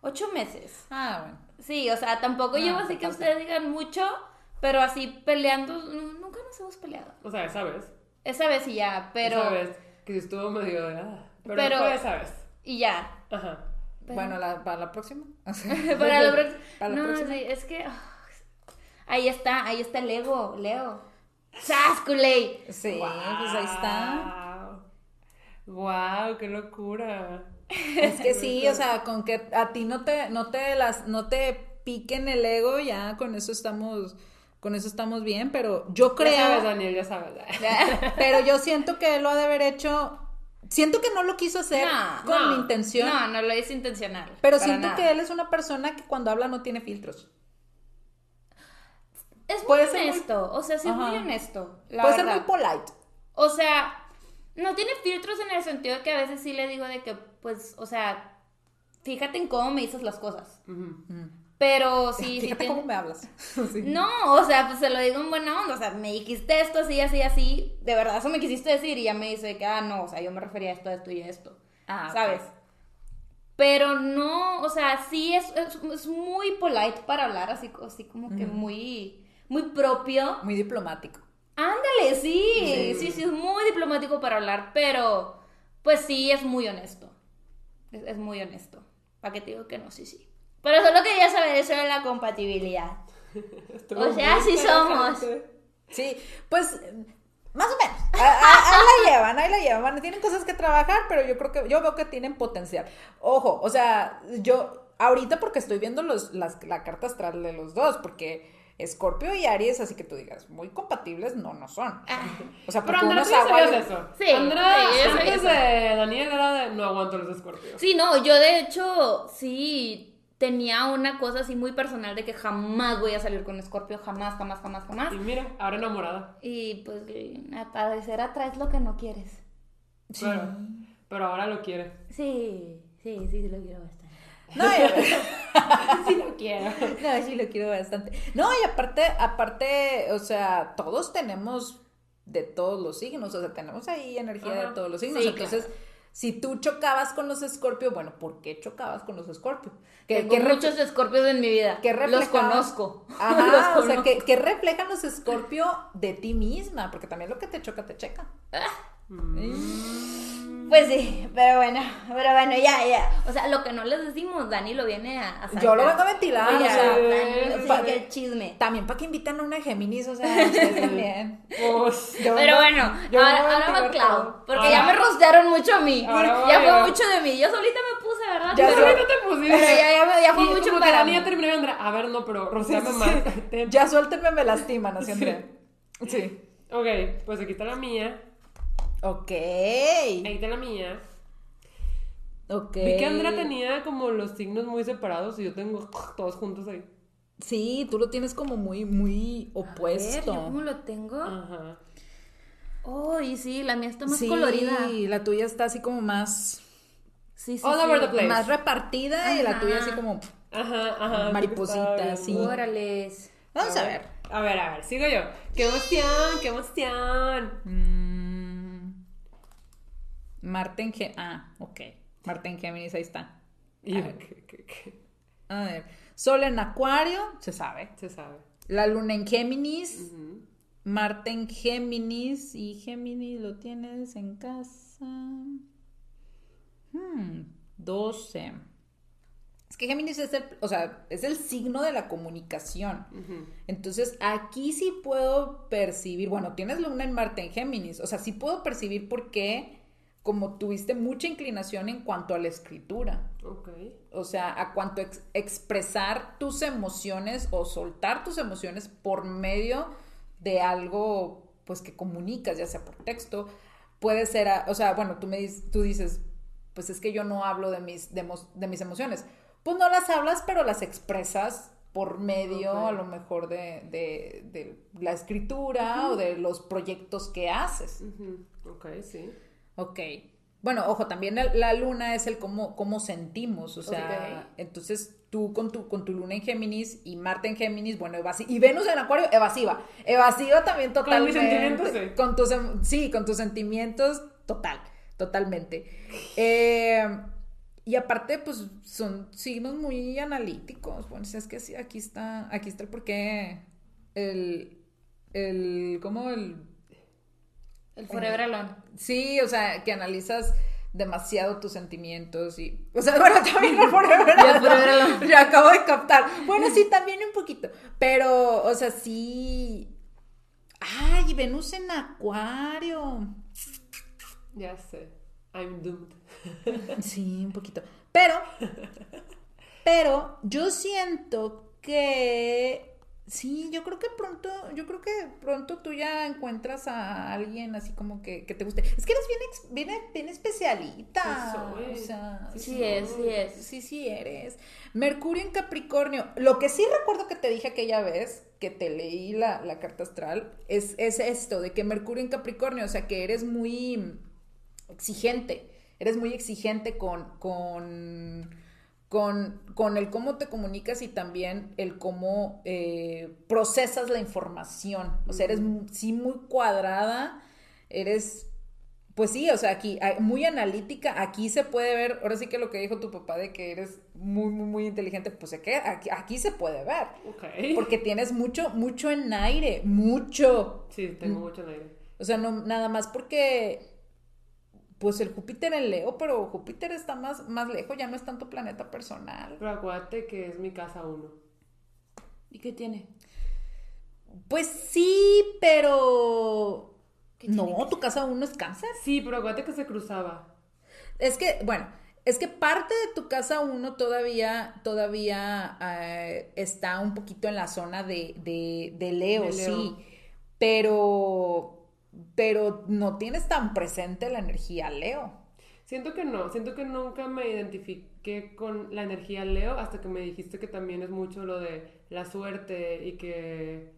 Ocho meses. Ah, bueno. Sí, o sea, tampoco No, llevo así que ustedes digan mucho, pero así peleando, nu- nunca nos hemos peleado. O sea, esa vez. Esa vez y ya, pero... Esa vez que estuvo medio de. ah, pero, Pero- fue esa vez. Y ya. Ajá. Pero- Bueno, la- para la próxima. <laughs> para la. Para la no, próxima. sí, es que... ah, ahí está, ahí está el ego, Leo. ¡Sas, culey! Sí, pues ahí está. Wow, qué locura. Es que sí, o sea, con que a ti no te, no te las, no te piquen el ego, ya con eso estamos, con eso estamos bien, pero yo creo, Ya sabes, Daniel, ya sabes. <laughs> pero yo siento que él lo ha de haber hecho, siento que no lo quiso hacer No, con no, intención, No, no lo hice intencional. pero siento nada. que él es una persona que cuando habla no tiene filtros. Es muy puede ser muy- honesto, o sea, sí es muy honesto, la Puede verdad. ser muy polite. O sea, no tiene filtros en el sentido de que a veces sí le digo de que, pues, o sea, fíjate en cómo me dices las cosas. Ujú. Pero sí, <laughs> sí Fíjate tiene- cómo me hablas. <laughs> Sí. No, o sea, pues se lo digo en buena onda. O sea, me dijiste esto así, así, así. De verdad, eso me quisiste decir. Y ya me dice que, ah, no, o sea, yo me refería a esto, a esto y a esto. Ah. ¿Sabes? Pero no, o sea, sí es, es, es muy polite para hablar, así, así como que muy, muy propio. Muy diplomático. Ándale, sí, Sí. sí, sí, es muy diplomático para hablar, pero pues sí, es muy honesto. Es, es muy honesto. ¿Para qué te digo que no? Sí, sí. Pero solo quería saber eso de la compatibilidad. Estuvo <laughs> O sea, sí somos. Sí, pues más o menos. <laughs> Ahí la llevan, ahí la llevan. Tienen cosas que trabajar, pero yo creo que yo veo que tienen potencial. Ojo, o sea, yo ahorita porque estoy viendo los, las, la carta astral de los dos, porque Escorpio y Aries, así que tú digas, muy compatibles, no, no son. O sea, Pero porque uno Andrea, es tú ya agua. sabías y- eso. Sí, Andrea, sí, antes eso. de Daniel era de no aguanto los escorpios. Sí, no, yo de hecho sí tenía una cosa así muy personal de que jamás voy a salir con Scorpio, jamás, jamás, jamás, jamás. Y mira, ahora enamorada. Y pues a parecer atraes lo que no quieres. Sí. Pero, pero ahora lo quiere. Sí, sí, sí, sí lo quiero bastante. No, y- <laughs> Sí lo quiero. No, sí lo quiero bastante. No, y aparte, aparte, o sea, todos tenemos de todos los signos, o sea, tenemos ahí energía Ajá. de todos los signos. Sí, Entonces, si tú chocabas con los Escorpio, bueno, ¿por qué chocabas con los Escorpio? ¿Qué, Tengo qué ref- muchos escorpios en mi vida. qué los conozco. Ajá, <laughs> Los o sea, conozco. ¿qué, qué reflejan los Escorpio de ti misma? Porque también lo que te choca, te checa. Pues sí, pero bueno, pero bueno, ya, ya. O sea, lo que no les decimos, Dani lo viene a, a sacar. Yo lo vengo a ventilar, Oye, o sea, Dani, sí, que chisme. También para que invitan a una Géminis, o sea, ustedes <laughs> también. Pues, Yo Pero bueno, yo ahora, porque Ahora- ya me rostearon mucho a mí. Ahora voy ya fue mucho de mí. Yo solita me puse, ¿verdad? Ya ahorita te pusiste. pero ya, ya, me- ya fue Y mucho como que para Dani mí. ya terminó y Andrea, a ver, no, pero roceame Sí, más. sí. Ya suéltenme, me lastiman, así Andrea. Sí. Ok, pues aquí está la mía. Ok. Ahí está la mía. Ok. Vi que Andrea tenía como los signos muy separados y yo tengo <laughs> todos juntos ahí. Sí, tú lo tienes como muy, muy A ver, opuesto. ¿yo cómo lo tengo? Ajá. Oh, y sí, la mía está más sí, colorida. la tuya está así como más, Sí, sí, All sí. over the place. más repartida y la tuya así como. Ajá, ajá. Mariposita, sí. viendo. Órales. Vamos a ver. A ver, a ver, sigo yo. ¡Qué emoción! ¡Qué emoción! Mm, Marte en Gé- Ah, ok. Marte en Géminis, ahí está. Yo, A <laughs> ver. ¿qué, qué, qué? A ver. Sol en Acuario, se sabe. Se sabe. La luna en Géminis. Ujú. Marte en Géminis. Y Géminis lo tienes en casa. Hmm, 12. Es que Géminis es el, o sea, es el signo de la comunicación. Entonces, aquí sí puedo percibir, bueno, tienes luna en Marte en Géminis, o sea, sí puedo percibir por qué como tuviste mucha inclinación en cuanto a la escritura. Ok. O sea, a cuanto ex- expresar tus emociones o soltar tus emociones por medio de algo, pues que comunicas, ya sea por texto, puede ser, a- o sea, bueno, tú me dices, tú dices, pues es que yo no hablo de mis, de, de mis emociones. Pues no las hablas, pero las expresas por medio a lo mejor de, de- de la escritura o de los proyectos que haces. Ujú, Ok, sí. Ok. Bueno, ojo, también la, la luna es el cómo, cómo sentimos, o sea, entonces tú con tu, con tu luna en Géminis y Marte en Géminis, bueno, evasiva, y Venus en Acuario, evasiva. Evasiva también Con mis totalmente. sentimientos, sí. Con tus, em- sí, con tus sentimientos, total, totalmente. Eh, y aparte, pues son signos muy analíticos. Bueno, es que sí, aquí está, aquí está el porqué, el, el, ¿cómo el El Forever Alone. Sí, o sea, que analizas demasiado tus sentimientos y, o sea, <laughs> bueno, también el Forever Alone, Forever Alone. <laughs> ya acabo de captar. Bueno, sí, también un poquito, pero, o sea, sí. Ay, Venus en Acuario. Ya sé. I'm doomed. <laughs> Sí, un poquito. Pero, pero yo siento que sí, yo creo que pronto, yo creo que pronto tú ya encuentras a alguien así como que, que te guste. Es que eres bien, bien, bien especialita. Sí soy. O sea, Sí es, sí es. Sí, sí eres. Mercurio en Capricornio. Lo que sí recuerdo que te dije aquella vez que te leí la, la carta astral es, es esto, de que Mercurio en Capricornio, o sea, que eres muy exigente. Eres muy exigente con, con, con, con el cómo te comunicas y también el cómo eh, procesas la información. O sea, eres sí muy cuadrada, eres pues sí, o sea, aquí, muy analítica, aquí se puede ver, ahora sí que lo que dijo tu papá de que eres muy, muy, muy inteligente, pues queda, aquí, aquí se puede ver, Ok. porque tienes mucho, mucho en aire, mucho. Sí, tengo mucho en aire. O sea, no, nada más porque, pues el Júpiter en Leo, pero Júpiter está más, más lejos, ya no es tanto planeta personal. Pero acuérdate que es mi casa uno. ¿Y qué tiene? Pues sí, pero... ¿Qué tiene No, tu casa uno es cáncer. Sí, pero acuérdate que se cruzaba. Es que, bueno, es que parte de tu casa uno todavía, todavía eh, está un poquito en la zona de, de, de Leo, De Leo. sí. Pero, pero no tienes tan presente la energía Leo. Siento que no, siento que nunca me identifiqué con la energía Leo hasta que me dijiste que también es mucho lo de la suerte y que,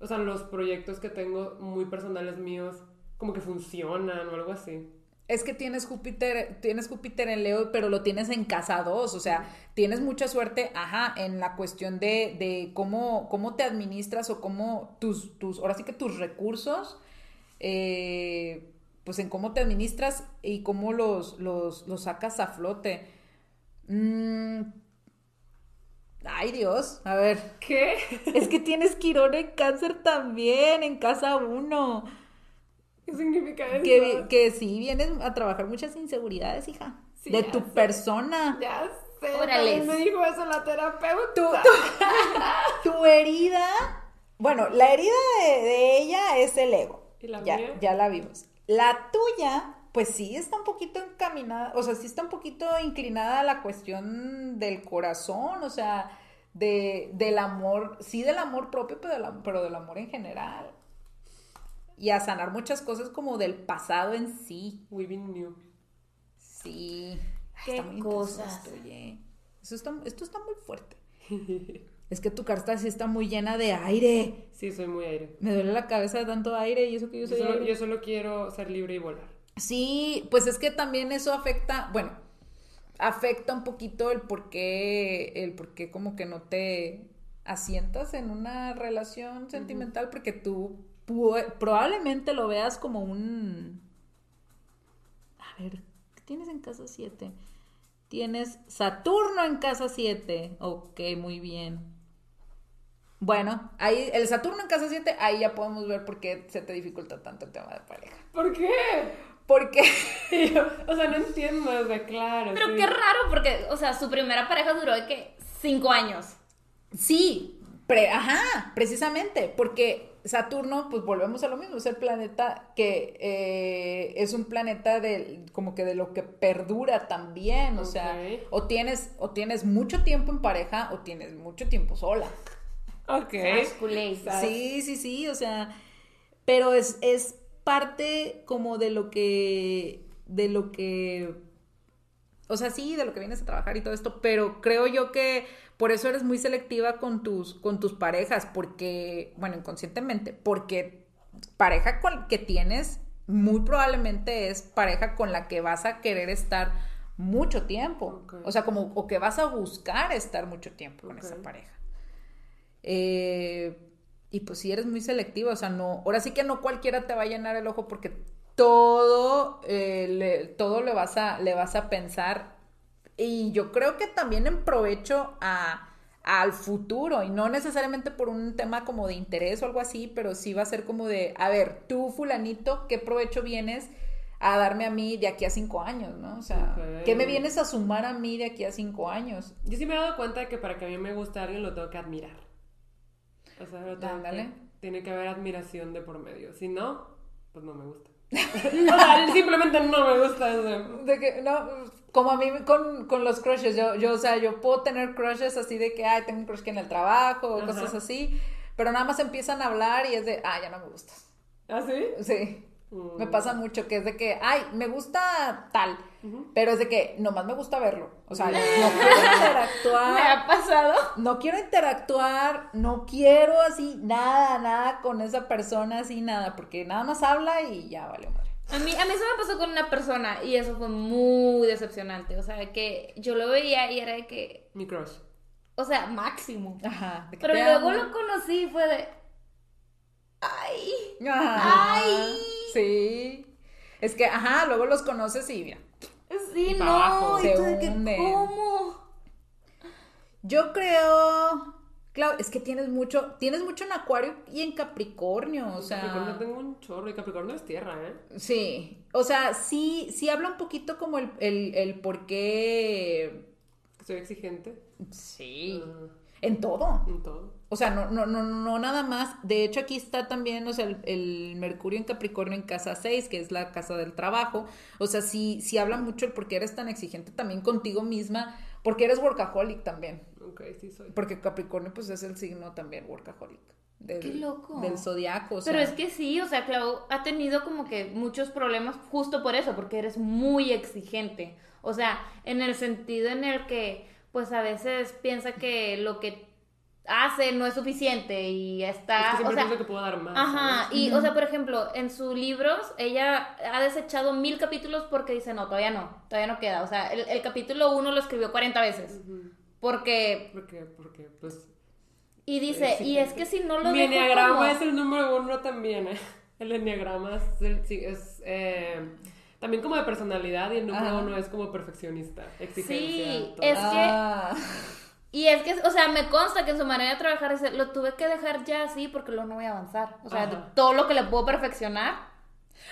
o sea, los proyectos que tengo muy personales míos como que funcionan o algo así. Es que tienes Júpiter, tienes Júpiter en Leo, pero lo tienes en casa 2, o sea, tienes mucha suerte, ajá, en la cuestión de, de cómo, cómo te administras o cómo tus, tus, ahora sí que tus recursos, eh, pues en cómo te administras y cómo los, los, los sacas a flote. Mm, Ay Dios, a ver, ¿Qué? es que tienes Quirón en cáncer también, en casa 1. ¿Qué significa eso? Que, que sí, vienes a trabajar muchas inseguridades, hija. Sí, de tu sé. persona. Ya sé, Órale. me dijo eso la terapeuta. Tu, tu- <laughs> tu herida. Bueno, la herida de, de ella es el ego. ¿Y la ya, ya la vimos. La tuya, pues sí está un poquito encaminada, o sea, sí está un poquito inclinada a la cuestión del corazón, o sea, de, del amor, sí del amor propio, pero del, am- pero del amor en general. Y a sanar muchas cosas como del pasado en sí. Weaving New. Sí. Ay, Qué está muy intenso cosas. esto, oye. Eso está, esto está muy fuerte. <laughs> Es que tu carta sí está muy llena de aire. Sí, soy muy aire. Me duele la cabeza de tanto aire y eso que yo Yo soy solo, aire. yo solo quiero ser libre y volar. Sí, pues es que también eso afecta, bueno, afecta un poquito el por qué, el por qué como que no te asientas en una relación sentimental porque tú probablemente lo veas como un... A ver, ¿qué tienes en casa 7? Tienes Saturno en casa 7. Ok, muy bien. Bueno, ahí el Saturno en casa 7, ahí ya podemos ver por qué se te dificulta tanto el tema de pareja. ¿Por qué? Porque <laughs> <laughs> o sea, no entiendo, o sea, claro. Pero sí. qué raro, porque, o sea, su primera pareja duró de que cinco años. Sí, pre- ajá, precisamente, porque Saturno, pues volvemos a lo mismo, es el planeta que eh, es un planeta de como que de lo que perdura también, o sea, o tienes, o tienes mucho tiempo en pareja o tienes mucho tiempo sola. Ok. Sí, sí, sí, o sea, pero es, es parte como de lo que, de lo que, o sea, sí, de lo que vienes a trabajar y todo esto, pero creo yo que por eso eres muy selectiva con tus, con tus parejas, porque, bueno, inconscientemente, porque pareja con, que tienes muy probablemente es pareja con la que vas a querer estar mucho tiempo, o sea, como, o que vas a buscar estar mucho tiempo con esa pareja. Eh, y pues si eres muy selectiva, o sea, no, ahora sí que no cualquiera te va a llenar el ojo porque todo, eh, le, todo le vas a, le vas a pensar. Y yo creo que también en provecho a, al futuro, y no necesariamente por un tema como de interés o algo así, pero sí va a ser como de, a ver, tú fulanito, ¿qué provecho vienes a darme a mí de aquí a cinco años, ¿no? O sea. ¿qué me vienes a sumar a mí de aquí a cinco años? Yo sí me he dado cuenta de que para que a mí me guste alguien lo tengo que admirar. O sea, tengo Ándale. tiene que haber admiración de por medio. Si no, pues no me gusta. <laughs> o sea, simplemente no me gusta. o sea. De que, no, como a mí con, con los crushes, yo, yo, o sea, yo puedo tener crushes así de que, ay, tengo un crush que en el trabajo, o Ajá. cosas así, pero nada más empiezan a hablar y es de, ah, ya no me gustas. ¿Ah, sí? Sí, Mm. me pasa mucho que es de que, ay, me gusta tal, pero es de que nomás me gusta verlo, o sea, no quiero <laughs> Me interactuar, ha pasado. no quiero interactuar, no quiero así, nada, nada con esa persona, así, nada, porque nada más habla y ya vale madre. A mí, a mí eso me pasó con una persona y eso fue muy decepcionante. O sea, que yo lo veía y era de que, Mi crush. o sea, máximo. Ajá. de que Pero luego amo. lo conocí y fue de, ay, Ajá. Ay. Sí. Es que, ajá, luego los conoces y mira. sí, Y no. abajo. Se hunden. ¿cómo? Yo creo. Claro, es que tienes mucho, tienes mucho en Acuario y en Capricornio, o sea. Capricornio tengo un chorro y Capricornio es tierra, ¿eh? Sí. O sea, sí, sí habla un poquito como el, el, el por qué. Soy exigente. Sí. Ah, En todo. en todo. O sea, no, no, no, no nada más. De hecho, aquí está también, o sea, el, el Mercurio en Capricornio en casa 6, que es la casa del trabajo. O sea, sí, sí habla mucho el por qué eres tan exigente también contigo misma, porque eres workaholic también. Ok, sí soy. Porque Capricornio, pues, es el signo también workaholic. Del, Qué loco. Del zodiaco, o sea. Pero es que sí, o sea, Clau ha tenido como que muchos problemas justo por eso, porque eres muy exigente. O sea, en el sentido en el que, pues a veces piensa que lo que hace no es suficiente y ya Es está. que o sea, pienso que puedo dar más. Ajá, ¿sabes? y o sea, por ejemplo, en sus libros ella ha desechado mil capítulos porque dice, no, todavía no, todavía no queda. O sea, el, el capítulo uno lo escribió 40 veces. Ujú. Porque, Porque, porque, pues. y dice, y es que si no lo Mi dejo enneagrama como- es el número uno también, ¿eh? El enneagrama es, el- sí, es, eh, también como de personalidad y el número Ajá. uno es como perfeccionista, exigencia. Sí, todo. es- Ah. Y es que, o sea, me consta que en su manera de trabajar es, lo tuve que dejar ya así porque luego no voy a avanzar. O sea, Ajá. todo lo que le puedo perfeccionar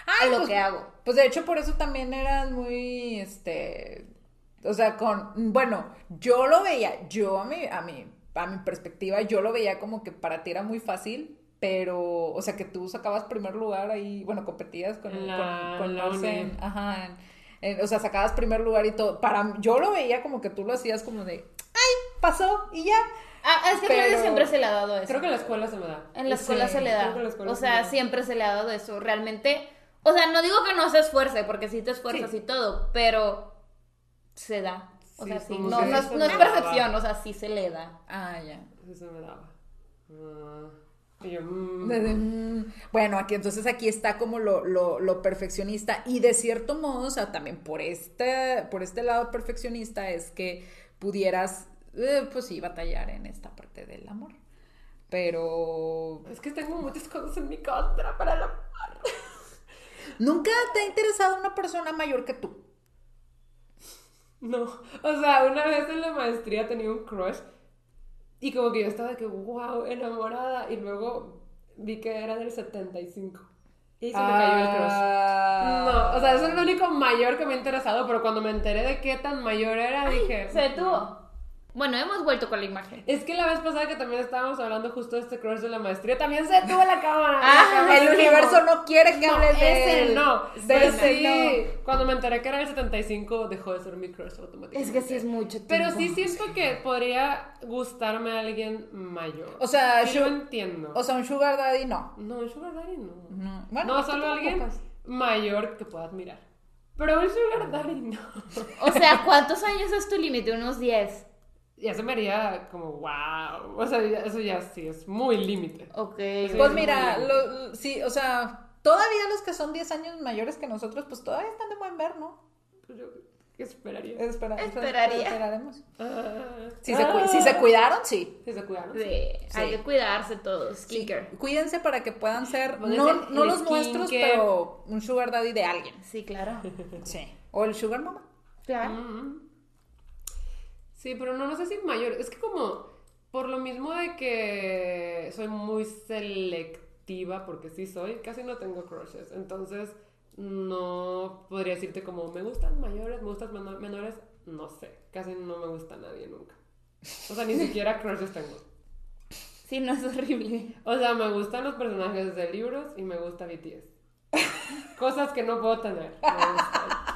Ay, es lo pues, que hago. Pues de hecho por eso también eras muy, este, o sea, con, bueno, yo lo veía, yo a mi, a mi, a mi perspectiva, yo lo veía como que para ti era muy fácil, pero, o sea, que tú sacabas primer lugar ahí, bueno, competías con, la- con, la ajá, en- en- o sea, sacabas primer lugar y todo, para, yo lo veía como que tú lo hacías como de, pasó y ya. Ah, es que creo que Pero- siempre se le ha dado eso. Creo que en la escuela se me da. En la Sí, escuela se le da. creo que en la escuela O se le sea, da. siempre se le ha dado eso. Realmente, o sea, no digo que no se esfuerce, porque sí te esfuerzas Sí. y todo, pero se da. O Sí, sea, sí. No, no, es, no daba. o sea, sí se le da. Ah, ya. Eso me daba. Y yo, mm, mm, Bueno, aquí entonces aquí está como lo, lo, lo perfeccionista y de cierto modo, o sea, también por este, por este lado perfeccionista es que pudieras, eh, pues sí, batallar en esta parte del amor. Pero Es que tengo muchas cosas en mi contra para el amor. <laughs> nunca te ha interesado una persona mayor que tú. No, o sea, una vez en la maestría tenía un crush y como que yo estaba de que, wow, enamorada y luego vi que era del 75 y se me cayó el crush. Ah. No, o sea, eso es lo único mayor que me ha interesado, pero cuando me enteré de qué tan mayor era, dije... Se detuvo. Bueno, hemos vuelto con la imagen. Es que la vez pasada que también estábamos hablando justo de este crush de la maestría, también se detuvo la cámara. Ah, La cámara El universo no quiere que No, hables de ese él. no. De Pero ese sí, cuando me enteré que era el 75, dejó de ser mi crush automáticamente. Es que sí es mucho tiempo. Pero sí siento que podría gustarme a alguien mayor. O sea, yo- entiendo. O sea, un sugar daddy no. no, un sugar daddy no. No, bueno, no, solo alguien ocupas. mayor que pueda admirar. Pero un sugar daddy no. O sea, ¿cuántos años es tu límite? Unos 10. Ya se me haría como wow. O sea, eso ya sí es muy límite. Ok. Sí. Pues es mira, lo- lo- sí, o sea, todavía los que son 10 años mayores que nosotros, pues todavía están de buen ver, ¿no? Pues yo ¿qué esperaría. Espera- Esperaría. Esperaremos. Ah. Si se, Ah. si se cuidaron, sí. Sí se cuidaron. Sí, Hay que cuidarse todos. Sí. Cuídense para que puedan ser, no, no los skincare. nuestros, pero un sugar daddy de alguien. Sí, claro. Sí. O el sugar mama. Claro. Mm. Sí, pero no, no sé si mayor. Es que como por lo mismo de que soy muy selectiva, porque sí soy, casi no tengo crushes. Entonces no podría decirte como me gustan mayores, me gustan meno- menores. No sé, casi no me gusta nadie nunca. O sea, ni siquiera crushes tengo. Sí, no es horrible. O sea, me gustan los personajes de libros y me gusta BTS. Cosas que no puedo tener. Me gustan.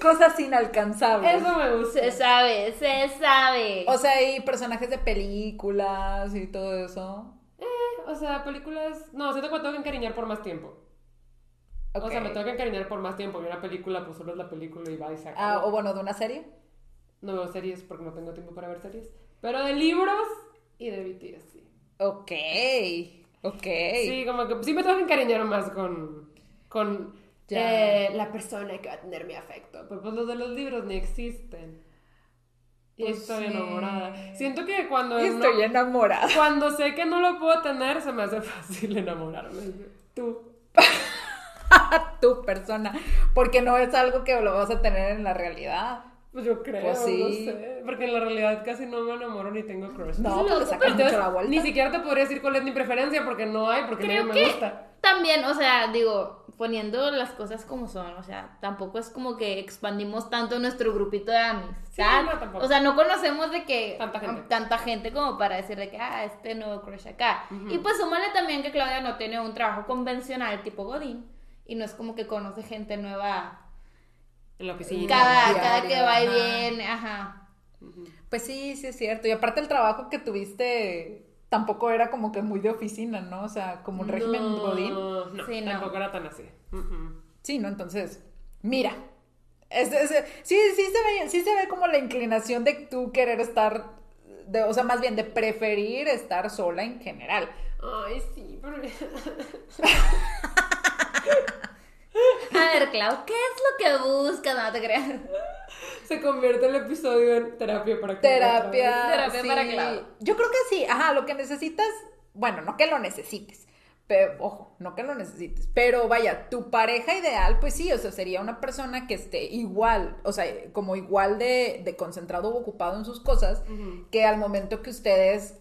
Cosas inalcanzables. Eso me gusta. Se sabe, se sabe. O sea, hay personajes de películas y todo eso. O sea, películas. No, siento que me tengo que encariñar por más tiempo. O sea, me tengo que encariñar por más tiempo. Y una película, pues solo es la película y va y se. Ah, o bueno, de una serie. No veo series porque no tengo tiempo para ver series. Pero de libros y de BTS, sí. Ok. Ok. Sí, como que sí me tengo que encariñar más con. con. Eh, la persona que va a tener mi afecto. Pero pues los de los libros ni existen. Y Pues estoy sí. enamorada. Siento que cuando. no- Estoy enamorada. cuando sé que no lo puedo tener, se me hace <laughs> fácil enamorarme. Tú. <laughs> tu persona. Porque no es algo que lo vas a tener en la realidad. Pues yo creo, Pues sí. no sé. Porque en la realidad casi no me enamoro ni tengo crush. No, pues le sacas mucho la vuelta. Ni siquiera te podría decir cuál es mi preferencia porque no hay, porque Creo nadie me que gusta. también, o sea, digo, poniendo las cosas como son, o sea, tampoco es como que expandimos tanto nuestro grupito de amistad. Sí, no, tampoco. o sea, no conocemos de que Tanta gente. tanta gente como para decir de que, ah, este nuevo crush acá. Y pues súmale también que Claudia no tiene un trabajo convencional tipo Godín y no es como que conoce gente nueva En la oficina. cada, diario, cada que va y ajá. viene, ajá. Pues sí, sí es cierto. Y aparte el trabajo que tuviste tampoco era como que muy de oficina, ¿no? O sea, como un régimen godín. No, Sí, no. tampoco era tan así. Sí, ¿no? Entonces, mira. Es- es- sí, sí se ve, sí se ve como la inclinación de tú querer estar, de, o sea, más bien de preferir estar sola en general. Ay, sí, pero... <laughs> A ver, Clau, ¿qué es lo que buscas? No te creas. Se convierte el episodio en terapia para vez. Terapia. Terapia sí. para Clau. Yo creo que sí, ajá, lo que necesitas, bueno, no que lo necesites, pero ojo, no que lo necesites, pero vaya, tu pareja ideal, pues sí, o sea, sería una persona que esté igual, o sea, como igual de, de concentrado o ocupado en sus cosas, que al momento que ustedes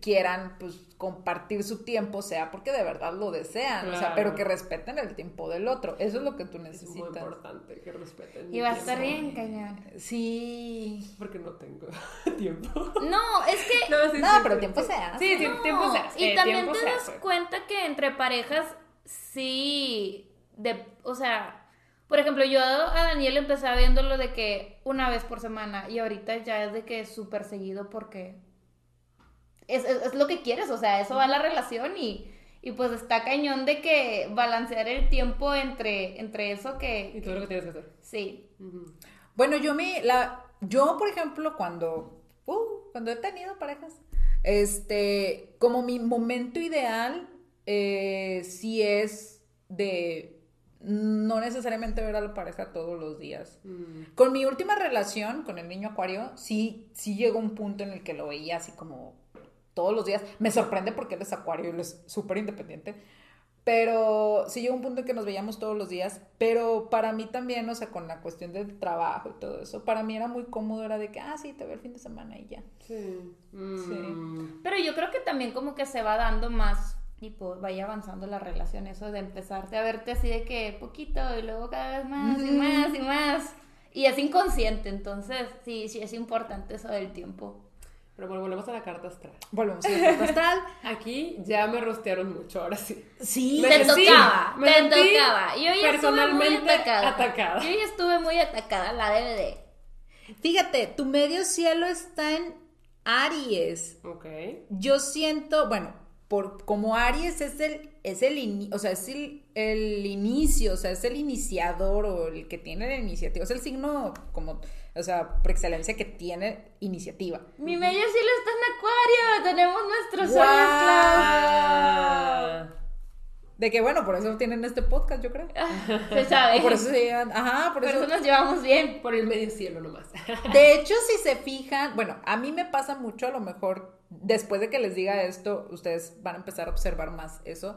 quieran, pues, compartir su tiempo, sea porque de verdad lo desean, o sea, pero que respeten el tiempo del otro, eso es lo que tú Es muy necesitas. importante que respeten. Y mi va a estar bien, cañón. Sí. Porque no tengo <laughs> tiempo. No, es que <laughs> No, sí, No, sí, pero sí, tiempo sí. se hace. Sí, tiempo, No, tiempo se hace. Y también tiempo te das hace. cuenta que entre parejas sí, de, o sea, por ejemplo, yo a Daniel empezaba viéndolo de que una vez por semana y ahorita ya es de que es súper seguido porque es, es- es lo que quieres, o sea, eso va a la relación y, y pues está cañón de que balancear el tiempo entre, entre eso Y que, todo lo que tienes que hacer. sí. Bueno, yo me, la, yo por ejemplo, cuando, uh, cuando he tenido parejas, este, como mi momento ideal, eh, sí es de no necesariamente ver a la pareja todos los días. Mm. Con mi última relación, con el niño acuario, sí, sí llegó un punto en el que lo veía así como todos los días. Me sorprende porque él es acuario, él es súper independiente. Pero sí llegó un punto en que nos veíamos todos los días. Pero para mí también, o sea, con la cuestión del trabajo y todo eso, para mí era muy cómodo, era de que, ah, sí, te veo el fin de semana y ya. Sí. Mm. Pero yo creo que también como que se va dando más, tipo, vaya avanzando la relación, eso de empezarte a verte así de que poquito y luego cada vez más y más y más. Y es inconsciente, entonces sí, sí es importante eso del tiempo. Pero bueno, volvemos a la carta astral. Volvemos a la <laughs> carta astral. Aquí ya me rostearon mucho, ahora sí. Sí, Me te sentí- tocaba, me te sentí tocaba. Yo ya estuve muy personalmente atacada. atacada. Yo ya estuve muy atacada, la DVD. Fíjate, tu medio cielo está en Aries. Ok. Yo siento, bueno, por como Aries es el, es el, o sea, es el, el inicio, o sea, es el iniciador o el que tiene la iniciativa, es el signo como, o sea, por excelencia que tiene iniciativa. Mi medio cielo está en Acuario. Tenemos nuestros ¡Guau! sueños, De que bueno, por eso tienen este podcast, yo creo. <laughs> Se sabe. O por eso se llevan, ajá, por Por eso. eso nos llevamos bien. por el medio cielo nomás. <laughs> De hecho, si se fijan, bueno, a mí me pasa mucho, a lo mejor después de que les diga esto, ustedes van a empezar a observar más eso.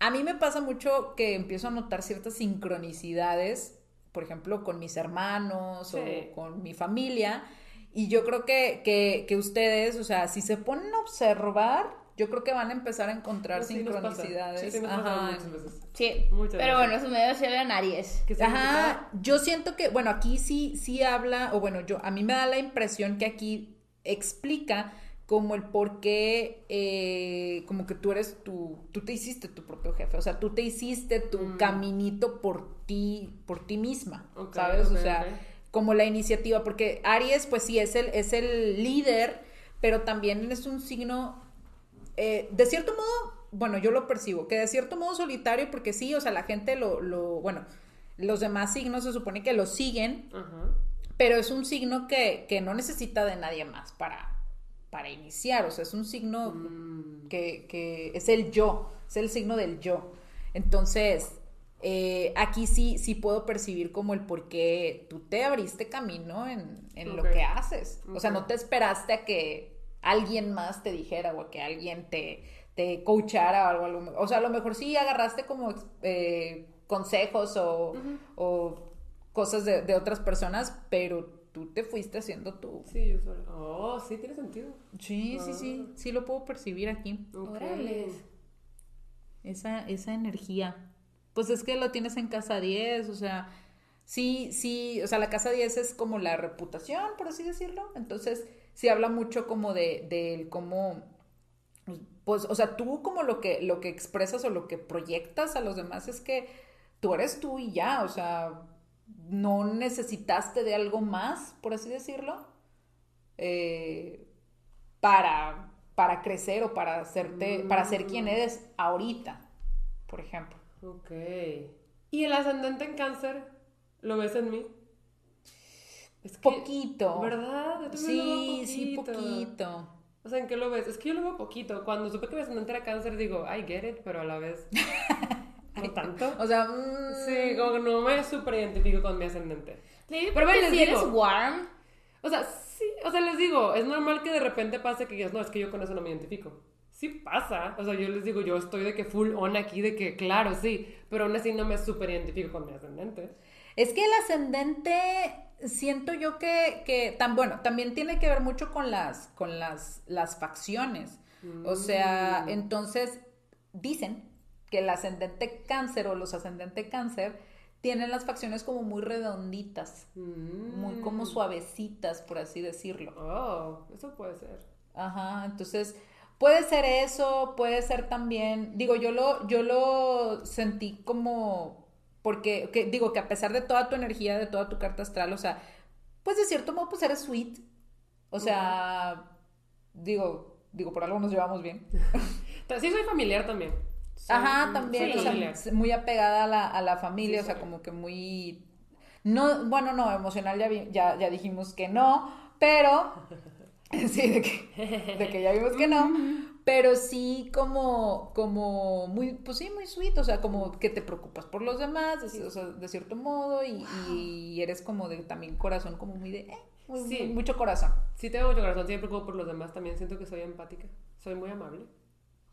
A mí me pasa mucho que empiezo a notar ciertas sincronicidades, por ejemplo, con mis hermanos Sí. o con mi familia. Y yo creo que, que, que ustedes, o sea, si se ponen a observar, yo creo que van a empezar a encontrar Sí, nos pasa. sincronicidades. Sí, sí, nos pasa Ajá. muchas veces. Sí. Muchas Pero veces. bueno, su medio cielo en Aries. Ajá, yo siento que, bueno, aquí sí, sí habla, o bueno, yo, a mí me da la impresión que aquí explica como el por qué, eh, como que tú eres tu, tú te hiciste tu propio jefe, o sea, tú te hiciste tu Mm. caminito por ti, por ti misma, ¿sabes? o sea, como la iniciativa, porque Aries, pues sí, es el, es el líder, pero también es un signo, eh, de cierto modo, bueno, yo lo percibo, que de cierto modo solitario, porque sí, o sea, la gente lo, lo bueno, los demás signos se supone que lo siguen, pero es un signo que, que no necesita de nadie más para, para iniciar, o sea, es un signo Mm, que, que es el yo, es el signo del yo. Entonces, eh, aquí sí, sí puedo percibir como el por qué tú te abriste camino en, en lo que haces. O sea, no te esperaste a que alguien más te dijera o a que alguien te, te coachara o algo. algo. O sea, a lo mejor sí agarraste como eh, consejos o, o cosas de, de otras personas, pero tú te fuiste haciendo tú. Sí, yo sola. Oh, sí, tiene sentido. Sí, sí, sí, sí lo puedo percibir aquí. Órale. Esa, esa energía. Pues es que lo tienes en casa 10, o sea, sí, sí, o sea, la casa 10 es como la reputación, por así decirlo. Entonces, sí habla mucho como de, del cómo, pues, o sea, tú como lo que, lo que expresas o lo que proyectas a los demás es que tú eres tú y ya, o sea, no necesitaste de algo más, por así decirlo, eh, para, para crecer o para hacerte, para ser quien eres ahorita, por ejemplo. Ok. ¿Y el ascendente en cáncer? ¿Lo ves en mí? Es que- Poquito. ¿Verdad? Yo Sí, lo sí, veo poquito. O sea, ¿en qué lo ves? Es que yo lo veo poquito. Cuando supe que mi ascendente era cáncer, digo, I get it, pero a la vez <laughs> no tanto. O sea, mm, Sí, como que no me súper identifico con mi ascendente. Maybe Pero bueno, si eres warm. O sea, sí, o sea, les digo, es normal que de repente pase que digas, no, es que yo con eso no me identifico. Sí pasa, o sea, yo les digo, yo estoy de que full on aquí, de que claro, sí, pero aún así no me súper identifico con mi ascendente. Es que el ascendente, siento yo que, que tan bueno, también tiene que ver mucho con las, con las, las facciones. O sea, Mm. entonces dicen que el ascendente cáncer o los ascendente cáncer tienen las facciones como muy redonditas, muy como Mm. suavecitas, por así decirlo. Oh, eso puede ser. Ajá, entonces puede ser eso, puede ser también, digo, yo lo, yo lo sentí como, porque, que, digo, que a pesar de toda tu energía, de toda tu carta astral, o sea, pues de cierto modo, pues eres sweet, o sea, digo, digo, por algo nos llevamos bien. <laughs> Sí, soy familiar también. Soy- Ajá, también, soy o sea, familiar. muy apegada a la, a la familia, Sí, o sea, soy. como que muy, no, bueno, no, emocional ya, vi- ya, ya dijimos que no, pero, <laughs> sí, de que, de que ya vimos que no, pero sí como, como muy, pues sí, muy sweet, o sea, como que te preocupas por los demás, de, o sea, de cierto modo, y, y eres como de también corazón, como muy de, eh, muy- Sí. mucho corazón. Sí tengo mucho corazón, sí me preocupo por los demás, también siento que soy empática, soy muy amable.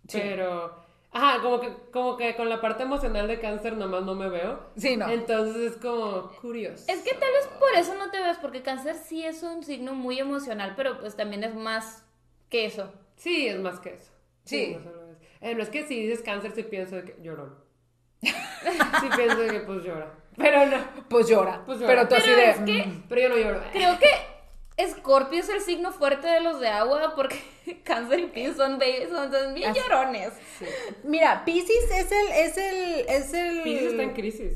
Sí. Pero, ajá, como que, como que con la parte emocional de cáncer nomás no me veo. Sí, no. Entonces es como curioso. Es que tal vez por eso no te ves, porque cáncer sí es un signo muy emocional, pero pues también es más que eso. Sí, es más que eso. Sí. no solo es. Eh, no es que si dices cáncer, sí pienso de que llorón. <laughs> sí pienso de que pues llora. Pero no. pues llora. Pues llora. Pero tú así Pero de. es que- mm, Pero yo no lloro. Creo que Scorpio es el signo fuerte de los de agua porque <laughs> Cáncer y Piscis son, son, son bien Así- llorones. Mira, Pisces es el, es el, es el. Pisces está en crisis.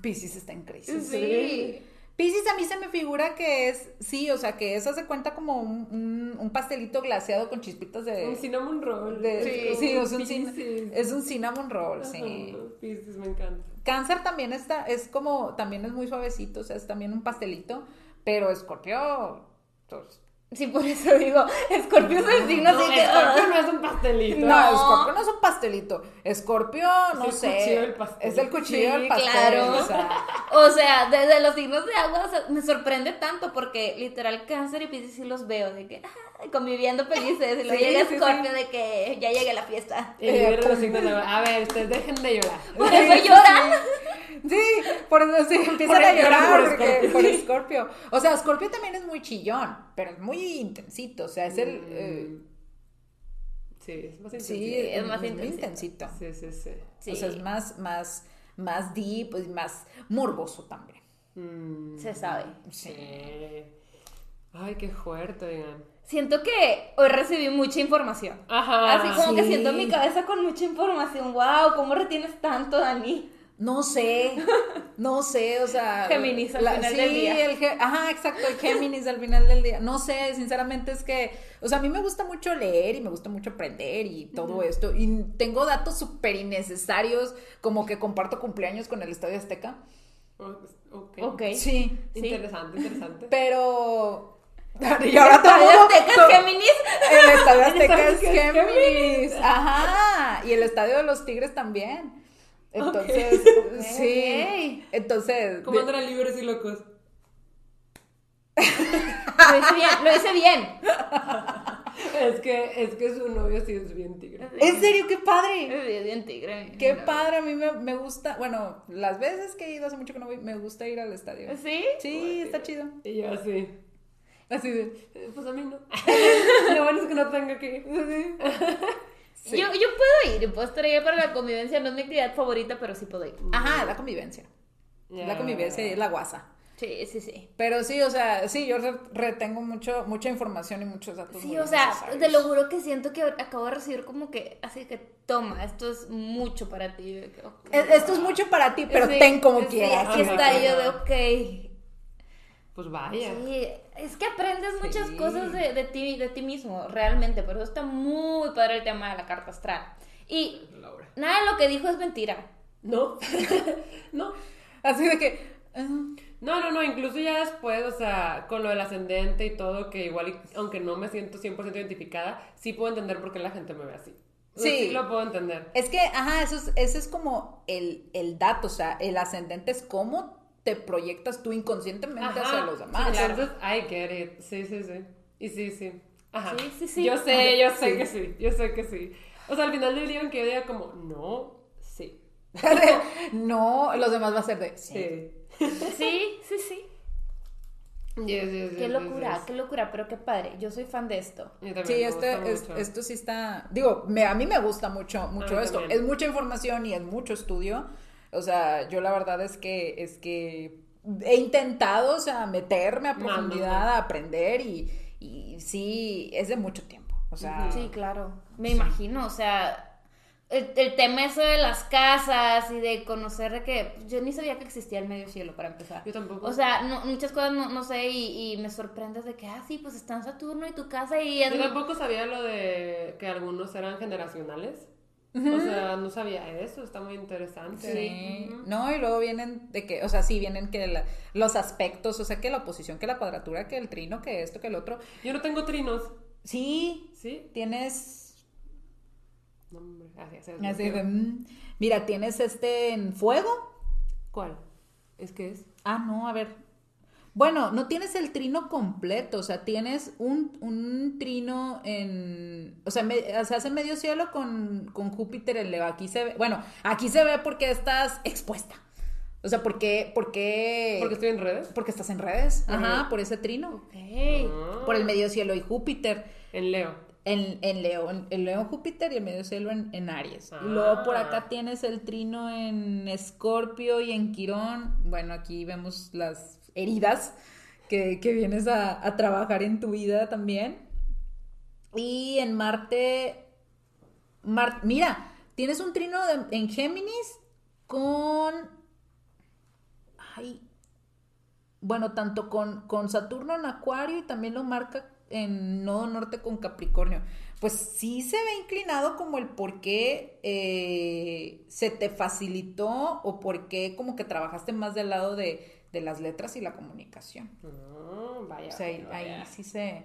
Pisces está en crisis. Sí. Pisces a mí se me figura que es, sí, o sea, que eso se cuenta como un, un- un pastelito glaseado con chispitas de... Un cinnamon roll. de- Sí, sí, es, un cin- Pisces. es un cinnamon roll, sí. Pisces, me encanta. Cáncer también está, es como, también es muy suavecito, o sea, es también un pastelito, pero Escorpio, pues, Sí, por eso digo, Scorpio es el signo No, así que... Scorpio no es un pastelito. no. Escorpio no es un pastelito, Escorpio, no el sé, cuchillo del pastel. es el cuchillo Sí, del pastel, claro. o sea, <laughs> O sea, desde los signos de agua o sea, me sorprende tanto porque literal Cáncer y Piscis sí los veo de que ah, conviviendo felices y luego Sí, llega sí, Scorpio de que ya llegue la fiesta. <laughs> A ver, ustedes dejen de llorar. Por eso lloran. <laughs> Sí, por eso sí, empiezan Por a llorar por porque- Scorpio. por Scorpio. O sea, Scorpio también es muy chillón, pero es muy intensito, o sea, es el... eh, Sí, es más sí, intenso. es más muy intensito. intensito. Sí, sí, sí. Sí. O sea, es más, más, más deep y más morboso también. Mm, Se sabe. Sí. Ay, qué fuerte, oigan. Siento que hoy recibí mucha información. Ajá. Así como que siento mi cabeza con mucha información. Wow, ¿cómo retienes tanto, Dani? No sé, no sé, o sea... Géminis al final sí, del día. el ajá, exacto, el Géminis al final del día. No sé, sinceramente es que, o sea, a mí me gusta mucho leer y me gusta mucho aprender y todo esto. Y tengo datos súper innecesarios, como que comparto cumpleaños con el Estadio Azteca. Ok. Ok. Sí, Sí. Interesante, interesante. pero... <laughs> Y ahora todo ¿Estadio mundo- Azteca es Géminis? El Estadio Azteca es Géminis. Ajá. Y el Estadio de los Tigres también. Entonces, <laughs> sí. Entonces, ¿Cómo andan libres y locos? Lo hice bien, lo hice bien. <laughs> Es que, es que su novio sí es bien tigre. en serio, qué padre. Es bien tigre. Qué padre, a mí me, me gusta. Bueno, las veces que he ido hace mucho que no voy, me gusta ir al estadio. ¿Sí? Sí, está chido. Y yo así. Así de. eh, Pues a mí no. <laughs> Lo bueno es que no tengo que ir. Sí. <laughs> Yo, yo puedo ir, puedo estar ahí para la convivencia, no es mi actividad favorita, pero sí puedo ir. Ajá, la convivencia. La convivencia y es la guasa. Sí, sí, sí. Pero sí, o sea, sí, yo re- retengo mucho, mucha información y muchos datos. Sí, o sea, necesarios. te lo juro que siento que acabo de recibir como que, así que toma, esto es mucho para ti. de que, ok. Es- Esto es mucho para ti, pero Sí, ten como sí, quieras. aquí está yo de ok. Pues vaya. Sí, es que aprendes muchas Sí. cosas de, de ti, de ti mismo, realmente, pero está muy padre el tema de la carta astral. Y Laura. nada de lo que dijo es mentira. No. <laughs> no. Así de que. ah, No, no, no, incluso ya después, o sea, con lo del ascendente y todo, que igual, aunque no me siento 100% identificada, sí puedo entender por qué la gente me ve así. Sí. Sí lo puedo entender. Es que, ajá, eso es, ese es como el, el dato, o sea, el ascendente es cómo te proyectas tú inconscientemente hacia Ajá. los demás. Entonces, I get it. Sí, sí, sí. Y sí, sí. Ajá. Sí, sí, sí. Yo sé, yo sé Sí. que sí. Yo sé que sí. O sea, al final del día, aunque yo diga como, no, sí. <laughs> no, los demás va a ser de. Sí. Sí. Sí, sí, sí. Yes, yes, Qué yes, locura, yes, yes. qué locura, pero qué padre. Yo soy fan de esto. Sí, este, es- esto sí está. Digo, me- a mí me gusta mucho, mucho esto. también. Es mucha información y es mucho estudio. O sea, yo la verdad es que es que he intentado, o sea, meterme a profundidad, a aprender y, y sí, es de mucho tiempo. O sea, Sí, claro. Me imagino, o sea, el, el tema eso de las casas y de conocer de que yo ni sabía que existía el medio cielo para empezar. Yo tampoco. O sea, no- muchas cosas no, no sé y, y me sorprendes de que, ah, sí, pues está en Saturno y tu casa y es... Yo tampoco sabía lo de que algunos eran generacionales. O sea, no sabía eso, está muy interesante. Sí, no, y luego vienen de que, o sea, sí vienen que la- los aspectos, o sea, que la oposición, que la cuadratura, que el trino, que esto, que el otro. Yo no tengo trinos. Sí, ¿Sí? tienes, No, hombre. Así, así, así de, mm, mira, tienes este en fuego. ¿Cuál? ¿Es que es? Ah, no, a ver. Bueno, no tienes el trino completo, o sea, tienes un, un trino en, o sea, me- o sea, hace medio cielo con, con Júpiter en Leo. Aquí se ve, bueno, aquí se ve porque estás expuesta. O sea, porque, porque, Porque estoy en redes. porque estás en redes, ajá, Ajá. por ese trino. Ah. por el medio cielo y Júpiter. En Leo. en, en León, el León Júpiter y el medio cielo en, en Aries. Y luego por acá Ah. tienes el trino en Escorpio y en Quirón. Bueno, aquí vemos las heridas que, que vienes a, a trabajar en tu vida también. Y en Marte, Mar- mira, tienes un trino en Géminis con... Ay, bueno, tanto con, con Saturno en Acuario y también lo marca en Nodo Norte con Capricornio. Pues sí se ve inclinado como el por qué eh, se te facilitó o por qué como que trabajaste más del lado de, de las letras y la comunicación. Mm, vaya. O sea, ahí, vaya, ahí vaya. sí se,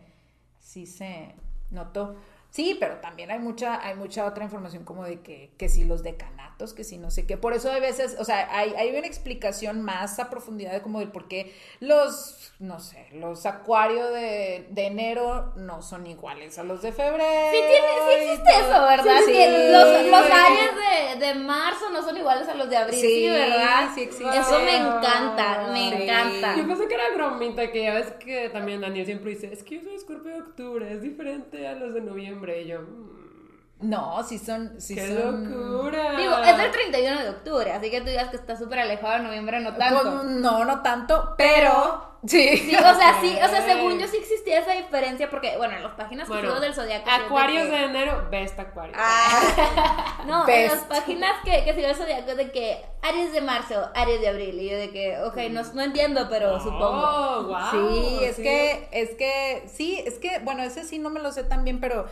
sí se notó. Sí, pero también hay mucha, hay mucha otra información como de que, que si los decanatos, que si no sé qué. Por eso a veces, o sea, hay, hay una explicación más a profundidad de como del por qué los, no sé, los acuarios de, de enero no son iguales a los de febrero. Sí, tiene, sí existe todo. eso, ¿verdad? Sí, que los, los sí. Aries de, de marzo no son iguales a los de abril, sí, Sí, ¿verdad? sí existe. Eso me encanta, me Sí. encanta. Yo pensé que era bromita, que ya ves que también Daniel siempre dice, es que yo soy Escorpio de octubre, es diferente a los de noviembre. Y yo, mm, No, sí son, sí ¡qué son. locura! Digo, es del 31 de octubre, así que tú digas que está súper alejado de noviembre, no tanto. Pues, no, no tanto, pero. Sí. <laughs> Sí, o sea, sí, o sea, según yo sí existía esa diferencia, porque, bueno, en las páginas que Bueno, del Zodiaco. sí es de Acuarios que- de enero, best Acuario. Ah, <laughs> No, en las páginas que, que sigo del Zodiaco de que Aries de marzo, Aries de abril, y yo de que, ok, no, no entiendo, pero supongo. Oh, wow. Sí, es que, es que, sí, es que, bueno, ese sí no me lo sé tan bien, pero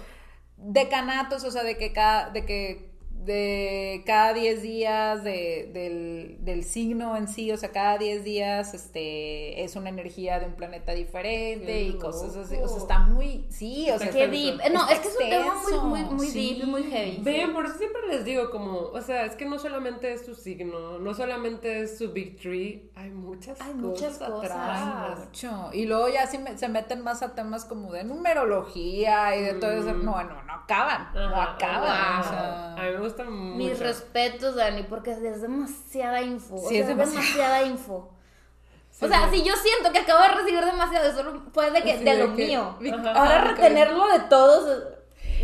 decanatos, o sea, de que cada, de que de cada 10 días de- del, del signo en sí, o sea, cada 10 días este, es una energía de un planeta diferente Qué y cosas así, o sea, está muy, sí, o sea, Qué está- deep. No, está es que es un tema muy, muy, muy sí. deep y muy heavy. Ven, por eso siempre les digo como, o sea, es que no solamente es su signo, no solamente es su big tree, hay muchas Hay cosas muchas cosas. atrás. Mucho. Y luego ya sí me- se meten más a temas como de numerología y de todo eso. No, no, no acaban. Ajá, acaban. ajá. o sea. A mí me gusta mucho. Mis respetos, Dani, porque es demasiada info. o sea, es demasiado. demasiada info. Sí, o sea, <laughs> sí. si yo siento que acabo de recibir demasiado, eso fue de, que, de de lo que- mío. Ajá. Ahora Ajá, retenerlo de todos,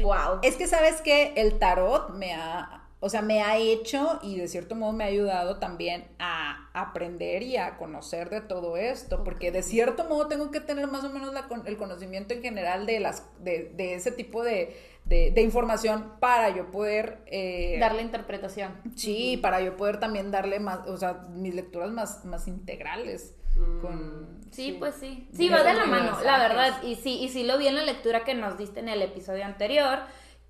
wow. Es que sabes que el tarot me ha, o sea, me ha hecho y de cierto modo me ha ayudado también a aprender y a conocer de todo esto, porque de cierto modo tengo que tener más o menos la el conocimiento en general de las, de, de ese tipo de, de- de información para yo poder eh, Darle interpretación. Sí, para yo poder también darle más, o sea, mis lecturas más, más integrales. Con, Sí, pues sí. Sí, va de la mano, la verdad. Y sí, y sí lo vi en la lectura que nos diste en el episodio anterior.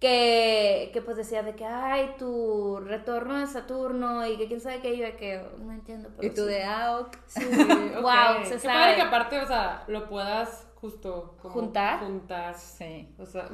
Que, que pues decía de que, ay, tu retorno de Saturno y que quién sabe qué, yo de que no entiendo. Pero Y tú sí. de ah, ok. Sí. <laughs> Wow, se Qué sabe. padre que aparte, o sea, lo puedas justo como ¿Juntar? Juntar. Sí. O sea.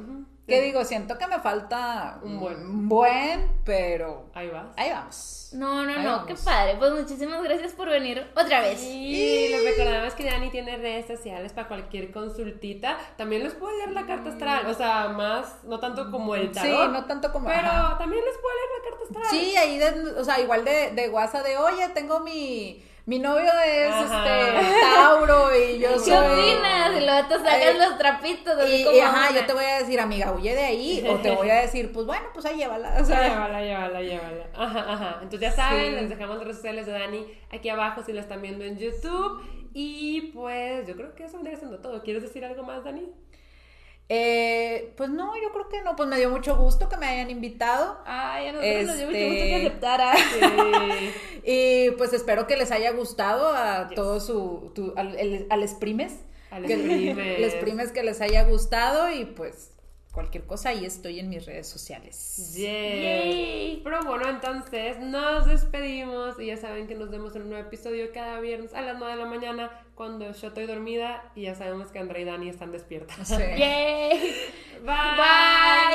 ¿Qué digo? Siento que me falta Un buen. un buen, pero ahí vas. ahí vamos. No, no, Ahí no, vamos. qué padre. Pues muchísimas gracias por venir otra vez. Y les recordamos que Dani tiene redes sociales para cualquier consultita. También les puedo leer la carta astral. O sea, más, no tanto como el Sí, tarot. no tanto como. Pero ajá. también les puedo leer la carta astral. Sí, ahí, de- o sea, igual de, de WhatsApp de, oye, tengo mi. Mi novio es Ajá. este Tauro y yo ¿Qué soy. opinas? Y luego te sacan Ay, los trapitos así Y, como y, ajá, yo te voy a decir, amiga, huye de ahí. O te voy a decir, pues bueno, pues ahí llévala. O sea, sea, llévala, llévala, llévala. Ajá, ajá. Entonces ya saben, Sí. les dejamos las redes sociales de Dani aquí abajo si lo están viendo en YouTube. Y pues yo creo que eso vendría siendo todo. ¿Quieres decir algo más, Dani? Eh, pues no, yo creo que no. Pues me dio mucho gusto que me hayan invitado. Ay, a nosotros nos dio mucho Este- gusto que aceptara. <laughs> Sí. Y pues espero que les haya gustado a todo su. tu- al, el- al exprimes. Que- exprimes. al exprimes que les haya gustado y pues cualquier cosa y estoy en mis redes sociales. Yay. Yay. Pero bueno, entonces nos despedimos y ya saben que nos vemos en un nuevo episodio cada viernes a las 9 de la mañana cuando yo estoy dormida y ya sabemos que Andrea y Dani están despiertas. <laughs> Yay. Bye.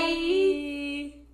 Bye.